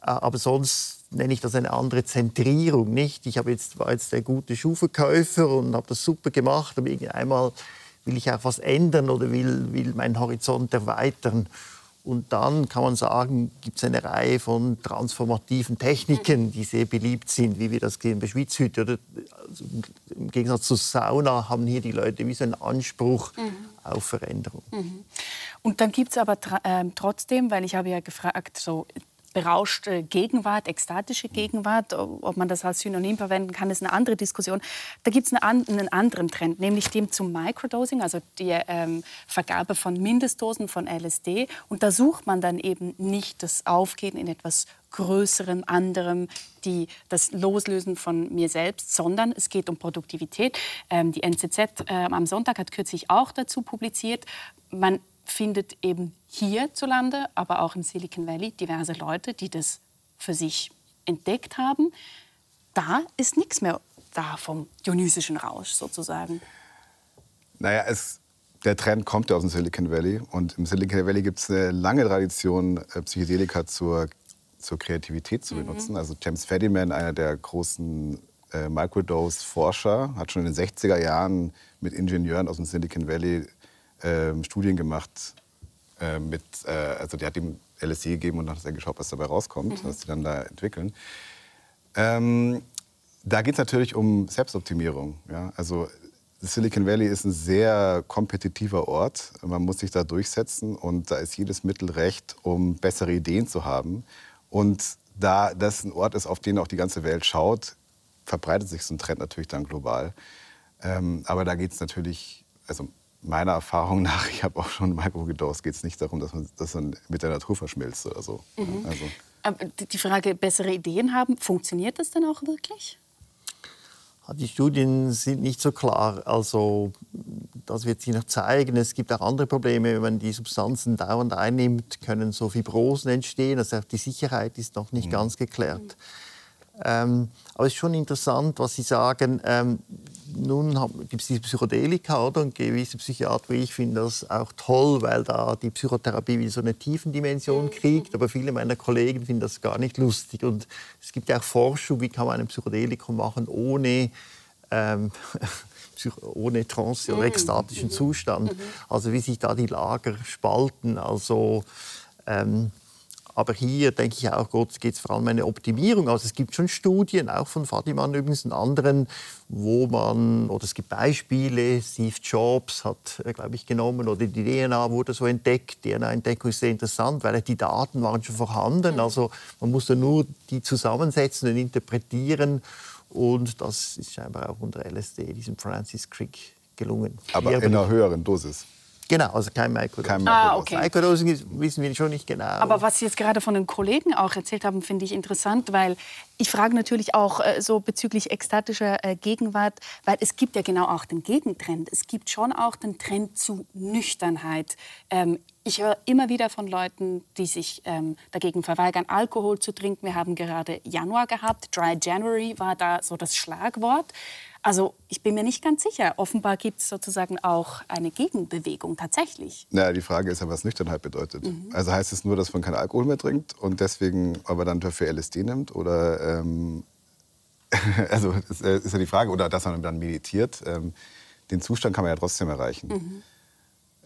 Äh, aber sonst nenne ich das eine andere Zentrierung. Nicht? Ich habe jetzt, war jetzt der gute Schuhverkäufer und habe das super gemacht, aber einmal will ich auch was ändern oder will, will meinen Horizont erweitern. Und dann kann man sagen, gibt es eine Reihe von transformativen Techniken, die sehr beliebt sind, wie wir das sehen bei Schwitzhütte. Oder also Im Gegensatz zur Sauna haben hier die Leute wie so einen Anspruch mhm. auf Veränderung. Mhm. Und dann gibt es aber äh, trotzdem, weil ich habe ja gefragt, so berauschte Gegenwart, ekstatische Gegenwart, ob man das als Synonym verwenden kann, ist eine andere Diskussion. Da gibt es einen, anderen Trend, nämlich dem zum Microdosing, also die ähm, Vergabe von Mindestdosen von LSD. Und da sucht man dann eben nicht das Aufgehen in etwas Größerem, anderem, die, das Loslösen von mir selbst, sondern es geht um Produktivität. Ähm, die NZZ äh, am Sonntag hat kürzlich auch dazu publiziert, man findet eben hierzulande, aber auch im Silicon Valley diverse Leute, die das für sich entdeckt haben. Da ist nichts mehr da vom dionysischen Rausch sozusagen. Naja, es, der Trend kommt ja aus dem Silicon Valley. Und im Silicon Valley gibt es eine lange Tradition, äh, Psychedelika zur, zur Kreativität zu mhm. benutzen. Also James Fadiman, einer der großen äh, Microdose-Forscher, hat schon in den 60er Jahren mit Ingenieuren aus dem Silicon Valley äh, Studien gemacht äh, mit, äh, also der hat ihm LSD gegeben und dann hat er geschaut, was dabei rauskommt, mhm. was sie dann da entwickeln. Ähm, da geht es natürlich um Selbstoptimierung. Ja? Also Silicon Valley ist ein sehr kompetitiver Ort. Man muss sich da durchsetzen und da ist jedes Mittel recht, um bessere Ideen zu haben. Und da das ein Ort ist, auf den auch die ganze Welt schaut, verbreitet sich so ein Trend natürlich dann global. Ähm, aber da geht es natürlich, also meiner Erfahrung nach, ich habe auch schon Micro gedosed, geht es nicht darum, dass man, dass man mit der Natur verschmilzt oder so. Mhm. Also. Aber die Frage, bessere Ideen haben, funktioniert das denn auch wirklich? Die Studien sind nicht so klar. Also, das wird sich noch zeigen. Es gibt auch andere Probleme. Wenn man die Substanzen dauernd einnimmt, können so Fibrosen entstehen. Also die Sicherheit ist noch nicht mhm. ganz geklärt. Mhm. Ähm, aber es ist schon interessant, was Sie sagen. Ähm, nun gibt es diese Psychedelika, oder? Und gewisse Psychiater, ich finde das auch toll, weil da die Psychotherapie wieder so eine Tiefendimension kriegt. Aber viele meiner Kollegen finden das gar nicht lustig. Und es gibt ja auch Forschung, wie kann man ein Psychedelikum machen, ohne ähm, ohne Trance oder mhm. ekstatischen Zustand. Mhm. Also wie sich da die Lager spalten. Also ähm, aber hier denke ich auch, Gott geht es vor allem um eine Optimierung. Also es gibt schon Studien, auch von Fadiman übrigens und anderen, wo man, oder es gibt Beispiele, Steve Jobs hat, äh, glaube ich, genommen, oder die DNA wurde so entdeckt. DNA-Entdeckung ist sehr interessant, weil die Daten waren schon vorhanden. Also man musste nur die zusammensetzen und interpretieren. Und das ist scheinbar auch unter LSD, diesem Francis Crick, gelungen. Aber in einer höheren Dosis. Genau, also kein Microdosing. Kein Ah, okay. Microdosing wissen wir schon nicht genau. Aber was Sie jetzt gerade von den Kollegen auch erzählt haben, finde ich interessant, weil ich frage natürlich auch äh, so bezüglich ekstatischer äh, Gegenwart, weil es gibt ja genau auch den Gegentrend. Es gibt schon auch den Trend zu Nüchternheit. Ähm, ich höre immer wieder von Leuten, die sich ähm, dagegen verweigern, Alkohol zu trinken. Wir haben gerade Januar gehabt. Dry January war da so das Schlagwort. Also ich bin mir nicht ganz sicher. Offenbar gibt es sozusagen auch eine Gegenbewegung tatsächlich. Na, die Frage ist ja, was Nüchternheit bedeutet. Mhm. Also heißt es nur, dass man keinen Alkohol mehr trinkt und deswegen aber dann dafür LSD nimmt? Oder ähm, also ist, äh, ist ja die Frage, oder dass man dann meditiert. Ähm, den Zustand kann man ja trotzdem erreichen. Mhm.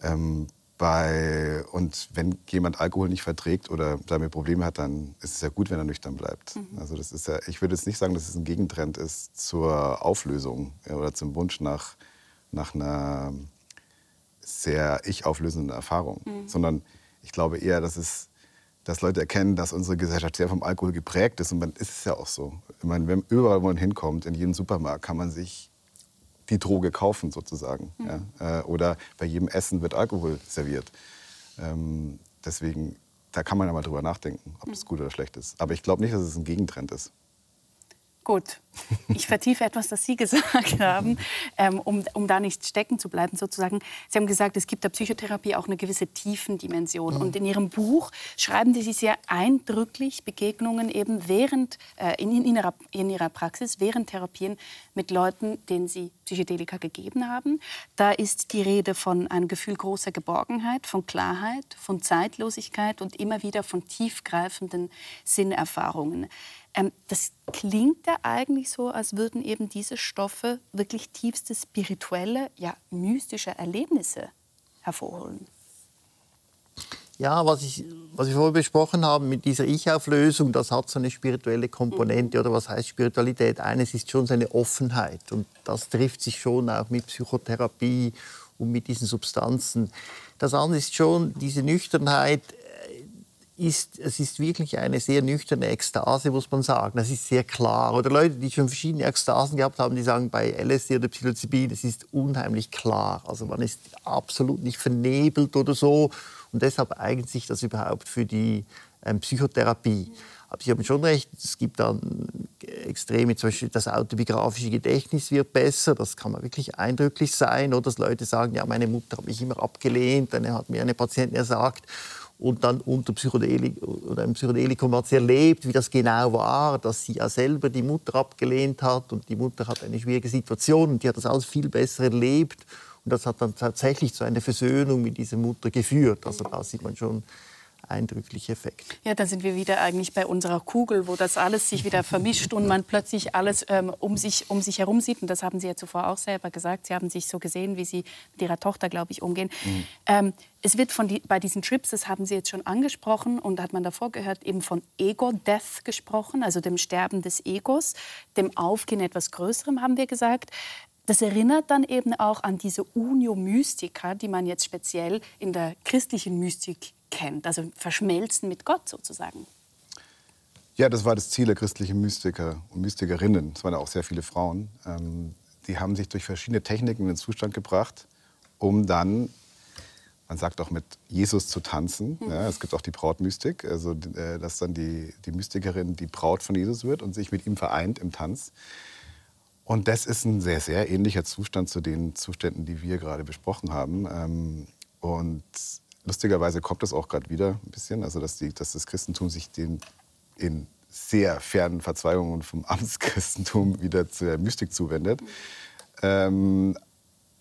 Ähm, bei, und wenn jemand Alkohol nicht verträgt oder damit Probleme hat, dann ist es ja gut, wenn er nüchtern bleibt. Mhm. Also das ist ja, ich würde jetzt nicht sagen, dass es ein Gegentrend ist zur Auflösung oder zum Wunsch nach, nach einer sehr ich-auflösenden Erfahrung, mhm. sondern ich glaube eher, dass es dass Leute erkennen, dass unsere Gesellschaft sehr vom Alkohol geprägt ist. Und man ist es ja auch so. Ich meine, wenn überall, wo man hinkommt, in jedem Supermarkt, kann man sich die Droge kaufen sozusagen. Mhm. Ja? Äh, oder bei jedem Essen wird Alkohol serviert. Ähm, deswegen, da kann man ja mal drüber nachdenken, ob das hm. gut oder schlecht ist. Aber ich glaube nicht, dass es ein Gegentrend ist. Gut, ich vertiefe etwas, das Sie gesagt haben, ähm, um, um da nicht stecken zu bleiben sozusagen. Sie haben gesagt, es gibt der Psychotherapie auch eine gewisse Tiefendimension. Mhm. Und in Ihrem Buch schreiben Sie sehr eindrücklich Begegnungen eben während, äh, in, in, ihrer, in Ihrer Praxis, während Therapien mit Leuten, denen Sie Psychedelika gegeben haben. Da ist die Rede von einem Gefühl großer Geborgenheit, von Klarheit, von Zeitlosigkeit und immer wieder von tiefgreifenden Sinnerfahrungen. Ähm, das klingt ja eigentlich so, als würden eben diese Stoffe wirklich tiefste spirituelle, ja mystische Erlebnisse hervorholen. Ja, was, ich, was wir vorher besprochen haben mit dieser Ich-Auflösung, das hat so eine spirituelle Komponente. Mhm. Oder was heißt Spiritualität? Eines ist schon seine Offenheit. Und das trifft sich schon auch mit Psychotherapie und mit diesen Substanzen. Das andere ist schon diese Nüchternheit ist, es ist wirklich eine sehr nüchterne Ekstase, muss man sagen. Das ist sehr klar. Oder Leute, die schon verschiedene Ekstasen gehabt haben, die sagen, bei LSD oder Psilocybin, das ist unheimlich klar. Also man ist absolut nicht vernebelt oder so. Und deshalb eignet sich das überhaupt für die ähm, Psychotherapie. Aber Sie haben schon recht, es gibt dann Extreme, zum Beispiel das autobiografische Gedächtnis wird besser, das kann man wirklich eindrücklich sein. Oder dass Leute sagen, ja, meine Mutter hat mich immer abgelehnt, dann hat mir eine Patientin gesagt und dann unter Psychedelik oder im Psychedelikum hat sie erlebt, wie das genau war, dass sie ja selber die Mutter abgelehnt hat und die Mutter hat eine schwierige Situation und die hat das alles viel besser erlebt und das hat dann tatsächlich zu einer Versöhnung mit dieser Mutter geführt. Also da sieht man schon eindrückliche Effekt. Ja, da sind wir wieder eigentlich bei unserer Kugel, wo das alles sich wieder vermischt und man plötzlich alles ähm, um, sich, um sich herum sieht. Und das haben Sie ja zuvor auch selber gesagt. Sie haben sich so gesehen, wie Sie mit Ihrer Tochter, glaube ich, umgehen. Mhm. Ähm, es wird von die, bei diesen Trips, das haben Sie jetzt schon angesprochen und hat man davor gehört, eben von Ego-Death gesprochen, also dem Sterben des Egos, dem Aufgehen etwas Größerem, haben wir gesagt. Das erinnert dann eben auch an diese Unio Mystica, die man jetzt speziell in der christlichen Mystik kennt, also verschmelzen mit Gott sozusagen. Ja, das war das Ziel der christlichen Mystiker und Mystikerinnen. Es waren auch sehr viele Frauen. Ähm, die haben sich durch verschiedene Techniken in den Zustand gebracht, um dann, man sagt auch mit Jesus zu tanzen. Mhm. Ja, es gibt auch die Brautmystik, also äh, dass dann die, die Mystikerin die Braut von Jesus wird und sich mit ihm vereint im Tanz. Und das ist ein sehr, sehr ähnlicher Zustand zu den Zuständen, die wir gerade besprochen haben. Ähm, und lustigerweise kommt das auch gerade wieder ein bisschen, also dass, die, dass das Christentum sich den in sehr fernen Verzweigungen vom Amtschristentum wieder zur Mystik zuwendet. Ähm,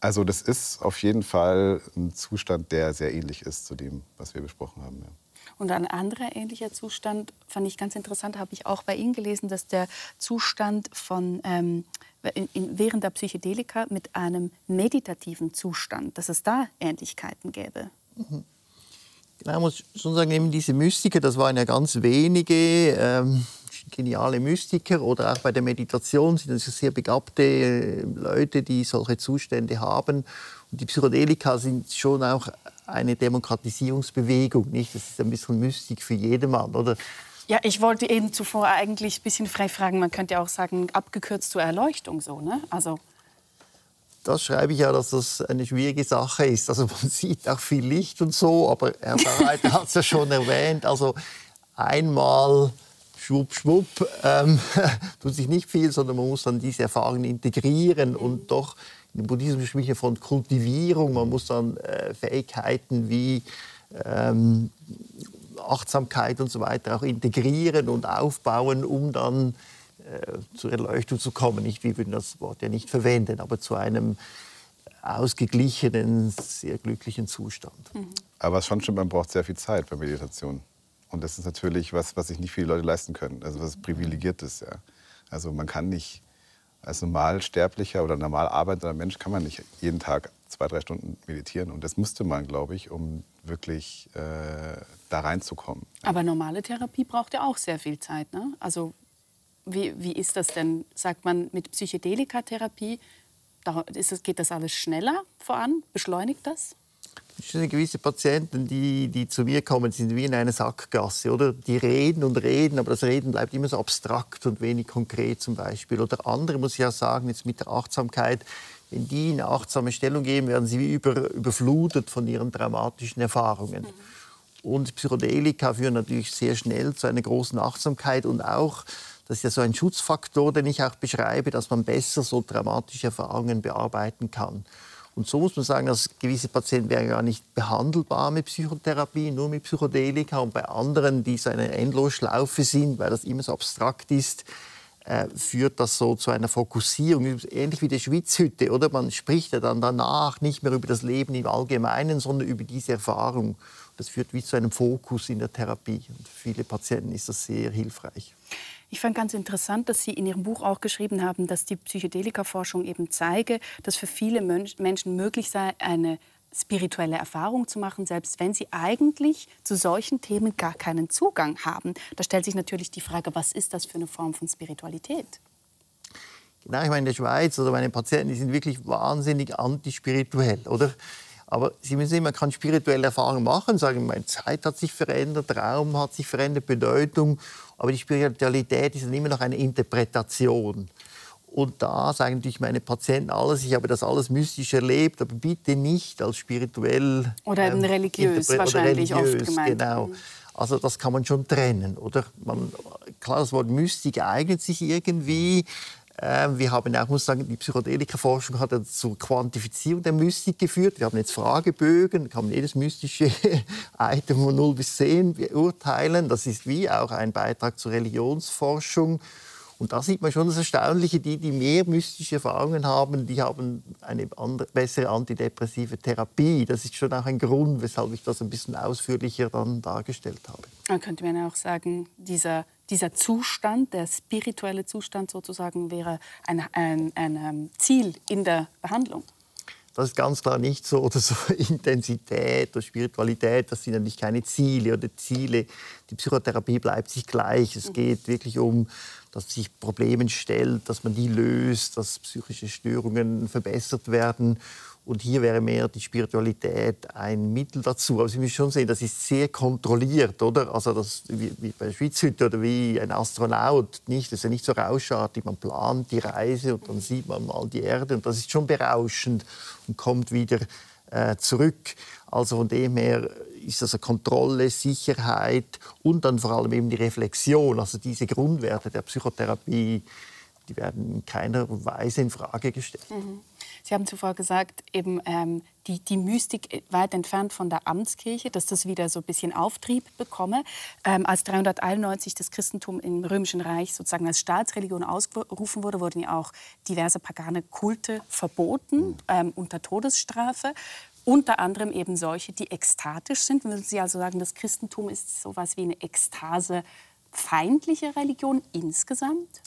also das ist auf jeden Fall ein Zustand, der sehr ähnlich ist zu dem, was wir besprochen haben. Ja. Und ein anderer ähnlicher Zustand fand ich ganz interessant, habe ich auch bei Ihnen gelesen, dass der Zustand von ähm, in, in, während der Psychedelika mit einem meditativen Zustand, dass es da Ähnlichkeiten gäbe. Mhm. Genau, muss schon sagen, eben diese Mystiker, das waren ja ganz wenige ähm, geniale Mystiker oder auch bei der Meditation sind das sehr begabte Leute, die solche Zustände haben. Und die Psychedelika sind schon auch eine Demokratisierungsbewegung, nicht? Das ist ein bisschen Mystik für jedermann, oder? Ja, ich wollte eben zuvor eigentlich ein bisschen frei fragen. Man könnte ja auch sagen, abgekürzt zur Erleuchtung so, ne? Also das schreibe ich ja, dass das eine schwierige Sache ist. Also man sieht auch viel Licht und so, aber Herr Barreiter hat es ja schon erwähnt. Also einmal schwupp, schwupp, ähm, tut sich nicht viel, sondern man muss dann diese Erfahrungen integrieren und doch im Buddhismus spricht man von Kultivierung. Man muss dann äh, Fähigkeiten wie ähm, Achtsamkeit und so weiter auch integrieren und aufbauen, um dann äh, zur Erleuchtung zu kommen. Nicht, wir würden das Wort ja nicht verwenden, aber zu einem ausgeglichenen, sehr glücklichen Zustand. Mhm. Aber schon stimmt, man braucht sehr viel Zeit bei Meditation. Und das ist natürlich was, was sich nicht viele Leute leisten können. Also was privilegiert ist. Ja. Also man kann nicht als normalsterblicher oder normal arbeitender Mensch kann man nicht jeden Tag zwei, drei Stunden meditieren. Und das müsste man, glaube ich, um wirklich äh, da reinzukommen. Aber normale Therapie braucht ja auch sehr viel Zeit. Ne? Also wie, wie ist das denn? Sagt man mit Psychedelikatherapie, da ist, geht das alles schneller voran? Beschleunigt das? Gewisse Patienten, die, die zu mir kommen, sind wie in einer Sackgasse, oder? Die reden und reden, aber das Reden bleibt immer so abstrakt und wenig konkret zum Beispiel. Oder andere, muss ich auch sagen, jetzt mit der Achtsamkeit, wenn die eine achtsame Stellung geben, werden sie wie über, überflutet von ihren traumatischen Erfahrungen. Mhm. Und Psychedelika führen natürlich sehr schnell zu einer großen Achtsamkeit und auch, das ist ja so ein Schutzfaktor, den ich auch beschreibe, dass man besser so traumatische Erfahrungen bearbeiten kann. Und so muss man sagen, dass gewisse Patienten wären gar nicht behandelbar mit Psychotherapie, nur mit Psychedelika. Und bei anderen, die so eine Endlosschlaufe sind, weil das immer so abstrakt ist, äh, führt das so zu einer Fokussierung, ähnlich wie die Schwitzhütte, oder? Man spricht ja dann danach nicht mehr über das Leben im Allgemeinen, sondern über diese Erfahrung. Das führt wie zu einem Fokus in der Therapie. Und für viele Patienten ist das sehr hilfreich. Ich fand ganz interessant, dass Sie in Ihrem Buch auch geschrieben haben, dass die Psychedelika-Forschung eben zeige, dass für viele Menschen möglich sei, eine spirituelle Erfahrung zu machen, selbst wenn sie eigentlich zu solchen Themen gar keinen Zugang haben. Da stellt sich natürlich die Frage, was ist das für eine Form von Spiritualität? Genau, ich meine, in der Schweiz oder meine Patienten, die sind wirklich wahnsinnig antispirituell, oder? Aber Sie müssen sehen, man kann spirituelle Erfahrungen machen, sagen, meine Zeit hat sich verändert, Raum hat sich verändert, Bedeutung. Aber die Spiritualität ist dann immer noch eine Interpretation. Und da sagen natürlich meine Patienten alles, ich habe das alles mystisch erlebt, aber bitte nicht als spirituell. Oder eben ähm, religiös, wahrscheinlich religiös, oft gemeint. Genau. Mhm. Also das kann man schon trennen, oder? Man, klar, das Wort Mystik eignet sich irgendwie, wir haben auch, muss sagen, die Psychedelika-Forschung hat zur Quantifizierung der Mystik geführt. Wir haben jetzt Fragebögen, kann man jedes mystische Item von 0 bis 10 beurteilen. Das ist wie auch ein Beitrag zur Religionsforschung. Und da sieht man schon das Erstaunliche, die, die mehr mystische Erfahrungen haben, die haben eine andere, bessere antidepressive Therapie. Das ist schon auch ein Grund, weshalb ich das ein bisschen ausführlicher dann dargestellt habe. Dann könnte man auch sagen, dieser dieser Zustand, der spirituelle Zustand sozusagen, wäre ein, ein, ein ähm, Ziel in der Behandlung? Das ist ganz klar nicht so. Oder so Intensität oder Spiritualität, das sind natürlich keine Ziele oder Ziele. Die Psychotherapie bleibt sich gleich. Es geht wirklich um, dass sich Probleme stellt, dass man die löst, dass psychische Störungen verbessert werden. Und hier wäre mehr die Spiritualität ein Mittel dazu. Aber Sie müssen schon sehen, das ist sehr kontrolliert, oder? Also das, wie, wie bei Schwitzhütte oder wie ein Astronaut, nicht? Das ist ja nicht so rauschartig. Man plant die Reise und dann sieht man mal die Erde und das ist schon berauschend und kommt wieder äh, zurück. Also von dem her ist das eine Kontrolle, Sicherheit und dann vor allem eben die Reflexion. Also diese Grundwerte der Psychotherapie, die werden in keiner Weise in Frage gestellt. Mhm. Sie haben zuvor gesagt, eben ähm, die, die Mystik weit entfernt von der Amtskirche, dass das wieder so ein bisschen Auftrieb bekomme. Ähm, als 391 das Christentum im Römischen Reich sozusagen als Staatsreligion ausgerufen wurde, wurden ja auch diverse pagane Kulte verboten ähm, unter Todesstrafe. Unter anderem eben solche, die ekstatisch sind. Würden Sie also sagen, das Christentum ist so etwas wie eine ekstase-feindliche Religion insgesamt?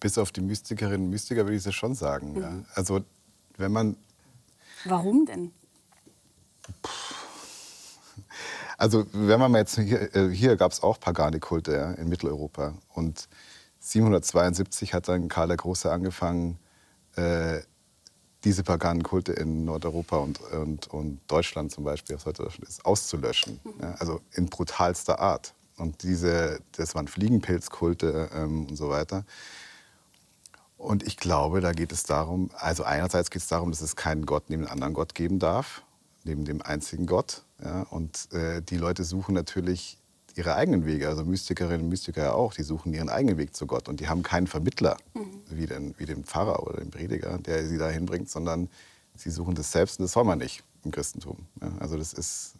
Bis auf die Mystikerinnen und Mystiker würde ich es schon sagen. Mhm. Ja. Also wenn man... Warum denn? Also wenn man jetzt hier, äh, hier gab es auch Pagani-Kulte ja, in Mitteleuropa und 772 hat dann Karl der Große angefangen, äh, diese paganen Kulte in Nordeuropa und, und, und Deutschland zum Beispiel, was heute Deutschland ist, auszulöschen. Mhm. Ja, also in brutalster Art. Und diese, das waren Fliegenpilzkulte ähm, und so weiter. Und ich glaube, da geht es darum, also einerseits geht es darum, dass es keinen Gott neben einem anderen Gott geben darf, neben dem einzigen Gott. Ja, und äh, die Leute suchen natürlich ihre eigenen Wege, also Mystikerinnen und Mystiker ja auch, die suchen ihren eigenen Weg zu Gott. Und die haben keinen Vermittler, mhm. wie, den, wie den Pfarrer oder den Prediger, der sie dahin bringt, sondern sie suchen das selbst und das soll man nicht im Christentum. Ja, also das ist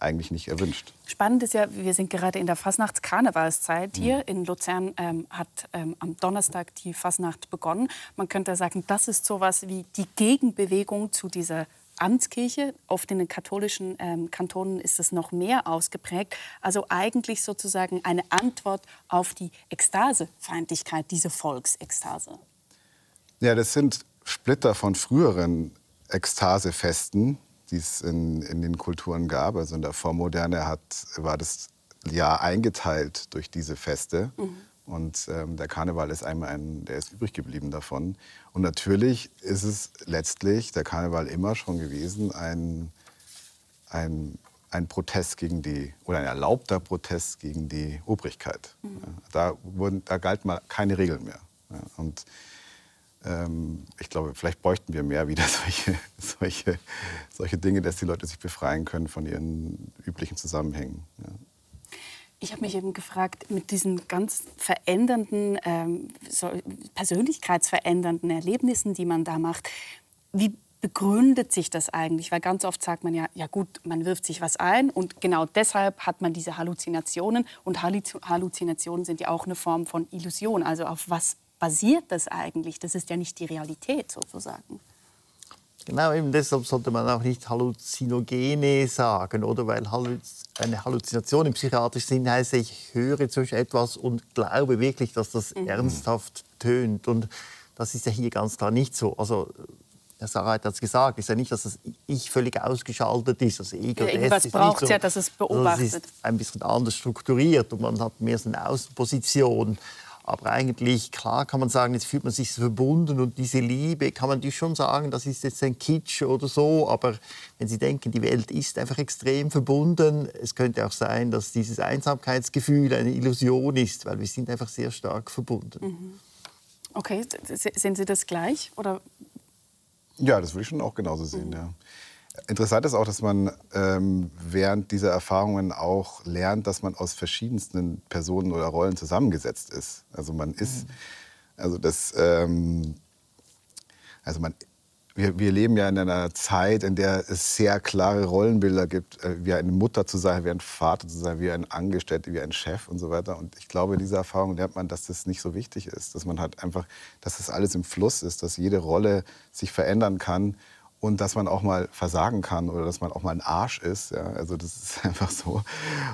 eigentlich nicht erwünscht. Spannend ist ja, wir sind gerade in der Fasnachtskarnevalszeit hier. Mhm. In Luzern ähm, hat ähm, am Donnerstag die Fasnacht begonnen. Man könnte sagen, das ist sowas wie die Gegenbewegung zu dieser Amtskirche. Oft in den katholischen ähm, Kantonen ist es noch mehr ausgeprägt. Also eigentlich sozusagen eine Antwort auf die Ekstasefeindlichkeit, diese Volksekstase. Ja, das sind Splitter von früheren Ekstasefesten, die es in, in den Kulturen gab. Also in der Vormoderne hat, war das Jahr eingeteilt durch diese Feste. Mhm. Und ähm, der Karneval ist einmal ein, der ist übrig geblieben davon. Und natürlich ist es letztlich der Karneval immer schon gewesen ein, ein, ein Protest gegen die, oder ein erlaubter Protest gegen die Obrigkeit. Mhm. Da, wurden, da galt mal keine Regeln mehr. Ja, und ähm, ich glaube, vielleicht bräuchten wir mehr wieder solche, solche, solche Dinge, dass die Leute sich befreien können von ihren üblichen Zusammenhängen. Ja. Ich habe mich eben gefragt, mit diesen ganz verändernden, ähm, so persönlichkeitsverändernden Erlebnissen, die man da macht, wie begründet sich das eigentlich? Weil ganz oft sagt man ja, ja gut, man wirft sich was ein und genau deshalb hat man diese Halluzinationen. Und Halluzinationen sind ja auch eine Form von Illusion. Also auf was basiert das eigentlich? Das ist ja nicht die Realität sozusagen. Genau, eben deshalb sollte man auch nicht Halluzinogene sagen, oder? Weil eine Halluzination im psychiatrischen Sinn heißt, ich höre zu etwas und glaube wirklich, dass das mhm. ernsthaft tönt. Und das ist ja hier ganz klar nicht so. Also, Herr Sarah hat es gesagt, ist ja nicht, dass das Ich völlig ausgeschaltet ist. Also Ego, ja, irgendwas braucht es so. ja, dass es beobachtet. Also es ist ein bisschen anders strukturiert und man hat mehr so eine Außenposition. Aber eigentlich, klar kann man sagen, jetzt fühlt man sich verbunden und diese Liebe, kann man natürlich schon sagen, das ist jetzt ein Kitsch oder so. Aber wenn Sie denken, die Welt ist einfach extrem verbunden, es könnte auch sein, dass dieses Einsamkeitsgefühl eine Illusion ist, weil wir sind einfach sehr stark verbunden. Mhm. Okay, sehen Sie das gleich? Oder? Ja, das würde ich schon auch genauso sehen, mhm. ja. Interessant ist auch, dass man ähm, während dieser Erfahrungen auch lernt, dass man aus verschiedensten Personen oder Rollen zusammengesetzt ist. Also man ist, mhm. also das, ähm, also man, wir, wir, leben ja in einer Zeit, in der es sehr klare Rollenbilder gibt, äh, wie eine Mutter zu sein, wie ein Vater zu sein, wie ein Angestellter, wie ein Chef und so weiter. Und ich glaube, in dieser Erfahrung lernt man, dass das nicht so wichtig ist, dass man halt einfach, dass das alles im Fluss ist, dass jede Rolle sich verändern kann und dass man auch mal versagen kann oder dass man auch mal ein Arsch ist. Ja? Also das ist einfach so.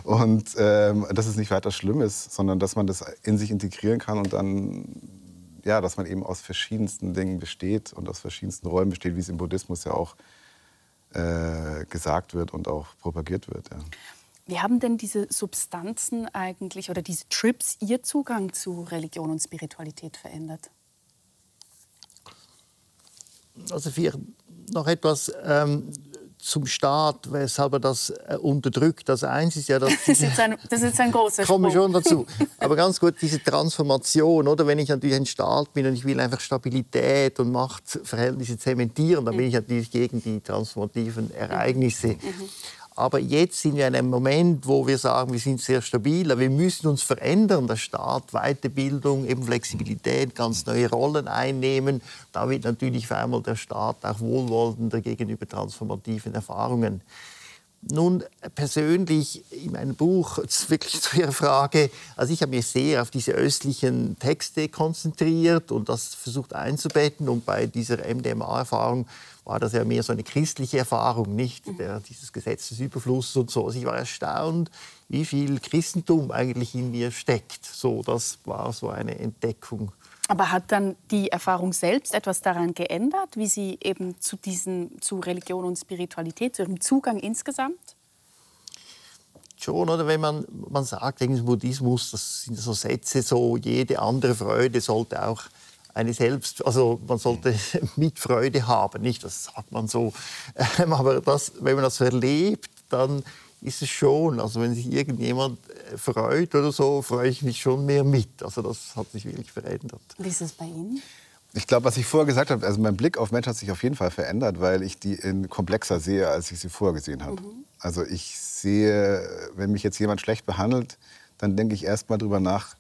Und ähm, dass es nicht weiter schlimm ist, sondern dass man das in sich integrieren kann und dann, ja, dass man eben aus verschiedensten Dingen besteht und aus verschiedensten Räumen besteht, wie es im Buddhismus ja auch äh, gesagt wird und auch propagiert wird. Ja. Wie haben denn diese Substanzen eigentlich oder diese Trips Ihr Zugang zu Religion und Spiritualität verändert? Also wir noch etwas ähm, zum Staat, weshalb er das äh, unterdrückt. Das eins ist ja, dass das, ist ein, das ist ein großer Sprung. Komme schon dazu. Aber ganz gut diese Transformation, oder? Wenn ich natürlich ein Staat bin und ich will einfach Stabilität und Machtverhältnisse zementieren, dann bin ich natürlich gegen die transformativen Ereignisse. Mhm. Aber jetzt sind wir in einem Moment, wo wir sagen, wir sind sehr stabil, wir müssen uns verändern. Der Staat, Weiterbildung, eben Flexibilität, ganz neue Rollen einnehmen. Da wird natürlich für einmal der Staat auch wohlwollender gegenüber transformativen Erfahrungen. Nun, persönlich in meinem Buch, wirklich zu Ihrer Frage, also ich habe mich sehr auf diese östlichen Texte konzentriert und das versucht einzubetten. Und bei dieser MDMA-Erfahrung war das ja mehr so eine christliche Erfahrung, nicht mhm. der, dieses Gesetz des Überflusses und so. Also ich war erstaunt, wie viel Christentum eigentlich in mir steckt. So, das war so eine Entdeckung. Aber hat dann die Erfahrung selbst etwas daran geändert, wie Sie eben zu, diesen, zu Religion und Spiritualität, zu Ihrem Zugang insgesamt? Schon, oder wenn man, man sagt, im Buddhismus, das sind so Sätze, so jede andere Freude sollte auch eine selbst, also man sollte mit Freude haben, nicht? Das sagt man so. Ähm, aber das, wenn man das erlebt, dann ist es schon. Also wenn sich irgendjemand äh, freut oder so, freue ich mich schon mehr mit. Also das hat sich wirklich verändert. Wie ist es bei Ihnen? Ich glaube, was ich vorher gesagt habe, also mein Blick auf Menschen hat sich auf jeden Fall verändert, weil ich die in komplexer sehe, als ich sie vorher gesehen habe. Mhm. Also ich sehe, wenn mich jetzt jemand schlecht behandelt, dann denke ich erst mal drüber nach,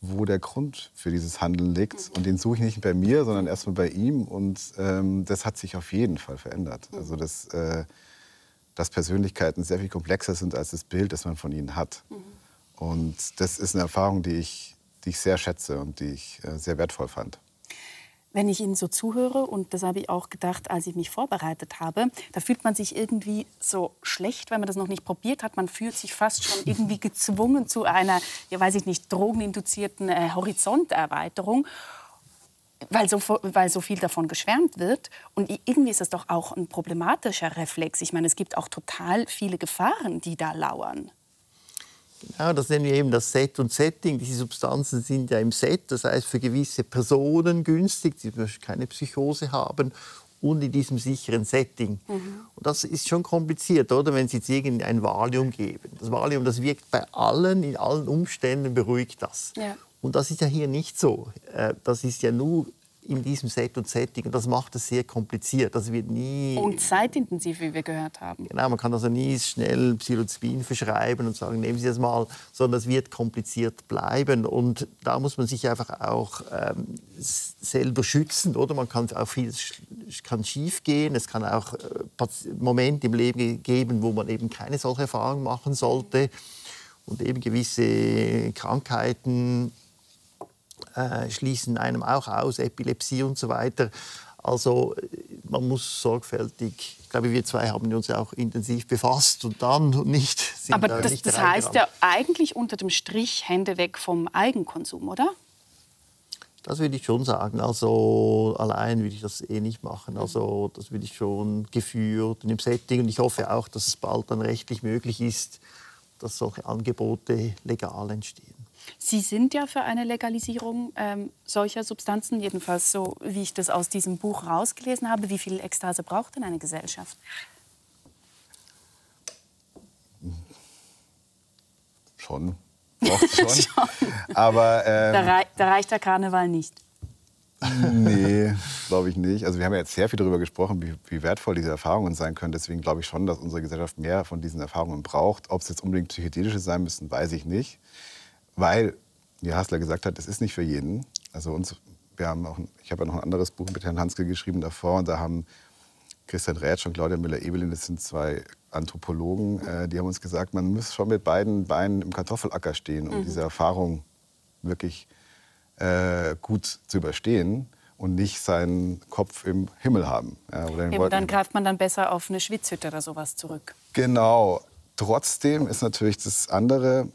wo der Grund für dieses Handeln liegt. Und den suche ich nicht bei mir, sondern erstmal bei ihm. Und ähm, das hat sich auf jeden Fall verändert. Also das, äh, dass Persönlichkeiten sehr viel komplexer sind als das Bild, das man von ihnen hat. Mhm. Und das ist eine Erfahrung, die ich, die ich sehr schätze und die ich äh, sehr wertvoll fand. Wenn ich Ihnen so zuhöre, und das habe ich auch gedacht, als ich mich vorbereitet habe, da fühlt man sich irgendwie so schlecht, wenn man das noch nicht probiert hat. Man fühlt sich fast schon irgendwie gezwungen zu einer, ja weiß ich nicht, drogeninduzierten äh, Horizonterweiterung weil so, weil so viel davon geschwärmt wird. Und irgendwie ist das doch auch ein problematischer Reflex. Ich meine, es gibt auch total viele Gefahren, die da lauern. Genau, das nennen wir eben das Set und Setting. Diese Substanzen sind ja im Set, das heißt für gewisse Personen günstig, die keine Psychose haben und in diesem sicheren Setting. Mhm. Und das ist schon kompliziert, oder? Wenn Sie jetzt irgendein Valium geben. Das Valium, das wirkt bei allen, in allen Umständen beruhigt das. Ja. Und das ist ja hier nicht so. Äh, das ist ja nur in diesem Set und Setting. Und das macht es sehr kompliziert. Das wird nie und zeitintensiv, wie wir gehört haben. Genau, man kann also nie schnell Psilocybin verschreiben und sagen, nehmen Sie das mal, sondern es wird kompliziert bleiben. Und da muss man sich einfach auch ähm, selber schützen, oder? Man kann auch viel kann schief gehen. Es kann auch äh, Momente im Leben geben, wo man eben keine solche Erfahrung machen sollte und eben gewisse Krankheiten äh, schließen einem auch aus, Epilepsie und so weiter. Also man muss sorgfältig, ich glaube, wir zwei haben uns ja auch intensiv befasst und dann nicht. Aber da das, nicht das heißt ja eigentlich unter dem Strich Hände weg vom Eigenkonsum, oder? Das würde ich schon sagen. Also allein würde ich das eh nicht machen. Also das würde ich schon geführt und im Setting. Und ich hoffe auch, dass es bald dann rechtlich möglich ist, dass solche Angebote legal entstehen. Sie sind ja für eine Legalisierung ähm, solcher Substanzen, jedenfalls so, wie ich das aus diesem Buch rausgelesen habe. Wie viel Ekstase braucht denn eine Gesellschaft? Schon. Braucht schon. schon. Aber, ähm, da, rei da reicht der Karneval nicht. nee, glaube ich nicht. Also wir haben ja jetzt sehr viel darüber gesprochen, wie, wie, wertvoll diese Erfahrungen sein können. Deswegen glaube ich schon, dass unsere Gesellschaft mehr von diesen Erfahrungen braucht. Ob es jetzt unbedingt psychedelische sein müssen, weiß ich nicht weil, wie Hasler gesagt hat, es ist nicht für jeden. Also uns, wir haben auch, ich habe ja noch ein anderes Buch mit Herrn Hanske geschrieben davor und da haben Christian Rätsch und Claudia Müller-Ebelin, das sind zwei Anthropologen, äh, die haben uns gesagt, man muss schon mit beiden Beinen im Kartoffelacker stehen, um mhm. diese Erfahrung wirklich äh, gut zu überstehen und nicht seinen Kopf im Himmel haben. Ja, Eben, dann greift man dann besser auf eine Schwitzhütte oder sowas zurück. Genau. Trotzdem ist natürlich das andere,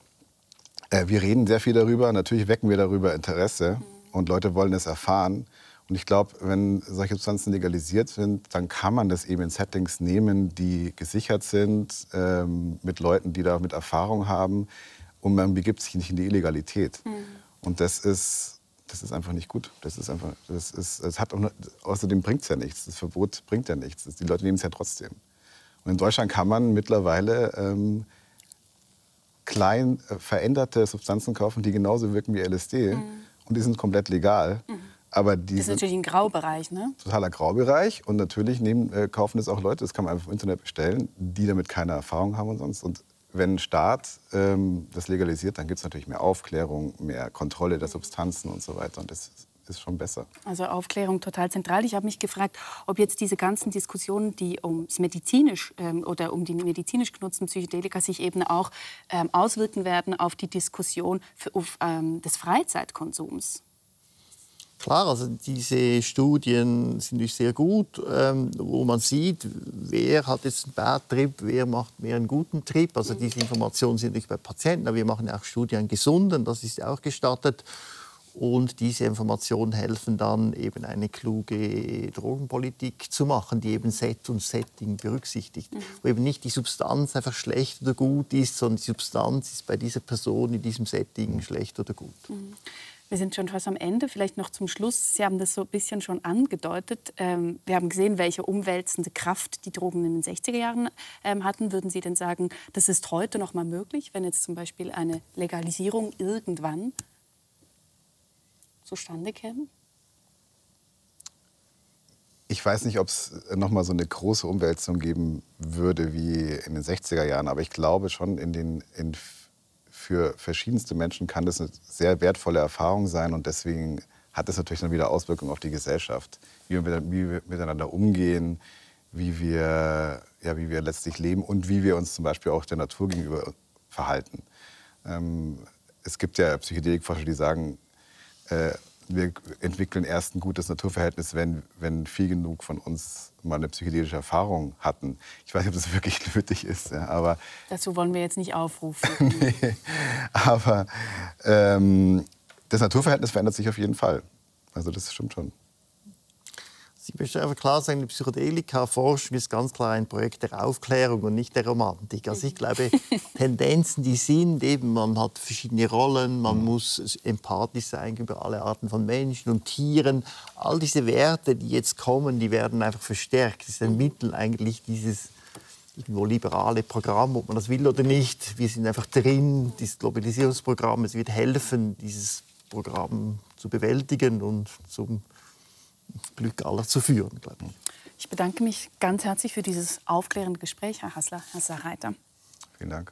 äh, wir reden sehr viel darüber, natürlich wecken wir darüber Interesse und Leute wollen es erfahren. Und ich glaube, wenn solche Substanzen legalisiert sind, dann kann man das eben in Settings nehmen, die gesichert sind, ähm, mit Leuten, die damit Erfahrung haben. Und man begibt sich nicht in die Illegalität. Mhm. Und das ist, das ist einfach nicht gut. Das ist einfach, das ist, das hat außerdem bringt es ja nichts. Das Verbot bringt ja nichts. Die Leute nehmen es ja trotzdem. Und in Deutschland kann man mittlerweile ähm, klein äh, veränderte Substanzen kaufen, die genauso wirken wie LSD. Mhm. Und die sind komplett legal. Mhm. Aber die das ist natürlich ein Graubereich, ne? Totaler Graubereich. Und natürlich nehmen, äh, kaufen das auch Leute, das kann man einfach im Internet bestellen, die damit keine Erfahrung haben und sonst. Und wenn ein Staat ähm, das legalisiert, dann gibt es natürlich mehr Aufklärung, mehr Kontrolle der Substanzen und so weiter. Und das ist schon besser. Also Aufklärung total zentral. Ich habe mich gefragt, ob jetzt diese ganzen Diskussionen, die ums medizinisch ähm, oder um die medizinisch genutzten Psychedelika sich eben auch ähm, auswirken werden auf die Diskussion für, auf, ähm, des Freizeitkonsums. Klar, also diese Studien sind natürlich sehr gut, ähm, wo man sieht, wer hat jetzt einen Bad Trip, wer macht mehr einen guten Trip. Also diese Informationen sind nicht bei Patienten, aber wir machen auch Studien an Gesunden, das ist auch gestattet. Und diese Informationen helfen dann eben eine kluge Drogenpolitik zu machen, die eben Set und Setting berücksichtigt. Mhm. Wo eben nicht die Substanz einfach schlecht oder gut ist, sondern die Substanz ist bei dieser Person in diesem Setting schlecht oder gut. Mhm. Wir sind schon fast am Ende. Vielleicht noch zum Schluss. Sie haben das so ein bisschen schon angedeutet. Ähm, wir haben gesehen, welche umwälzende Kraft die Drogen in den 60er Jahren ähm, hatten. Würden Sie denn sagen, das ist heute noch mal möglich, wenn jetzt zum Beispiel eine Legalisierung irgendwann zustande kämen? Ich weiß nicht, ob es noch mal so eine große Umwälzung geben würde wie in den 60er Jahren, aber ich glaube schon, in den, in, für verschiedenste Menschen kann das eine sehr wertvolle Erfahrung sein und deswegen hat es natürlich dann wieder Auswirkungen auf die Gesellschaft, wie wir, wie wir miteinander umgehen, wie wir, ja, wie wir letztlich leben und wie wir uns zum Beispiel auch der Natur gegenüber verhalten. Ähm, es gibt ja Psychedelikforscher, die sagen, wir entwickeln erst ein gutes Naturverhältnis, wenn, wenn viel genug von uns mal eine psychedelische Erfahrung hatten. Ich weiß nicht, ob das wirklich nötig ist, ja, aber... Dazu wollen wir jetzt nicht aufrufen. nee, aber ähm, das Naturverhältnis verändert sich auf jeden Fall. Also das stimmt schon. Sie möchten einfach klar sagen, die Psychedelika-Forschung ist ganz klar ein Projekt der Aufklärung und nicht der Romantik. Also ich glaube, Tendenzen, die sind eben, man hat verschiedene Rollen, man mhm. muss empathisch sein über alle Arten von Menschen und Tieren. All diese Werte, die jetzt kommen, die werden einfach verstärkt. Das ist ein Mittel eigentlich dieses irgendwo liberale Programm, ob man das will oder nicht. Wir sind einfach drin, dieses Globalisierungsprogramm, es wird helfen, dieses Programm zu bewältigen und zum Glück aller zu führen. Ich bedanke mich ganz herzlich für dieses aufklärende Gespräch, Herr Hassler, Herr Sarreiter. Vielen Dank.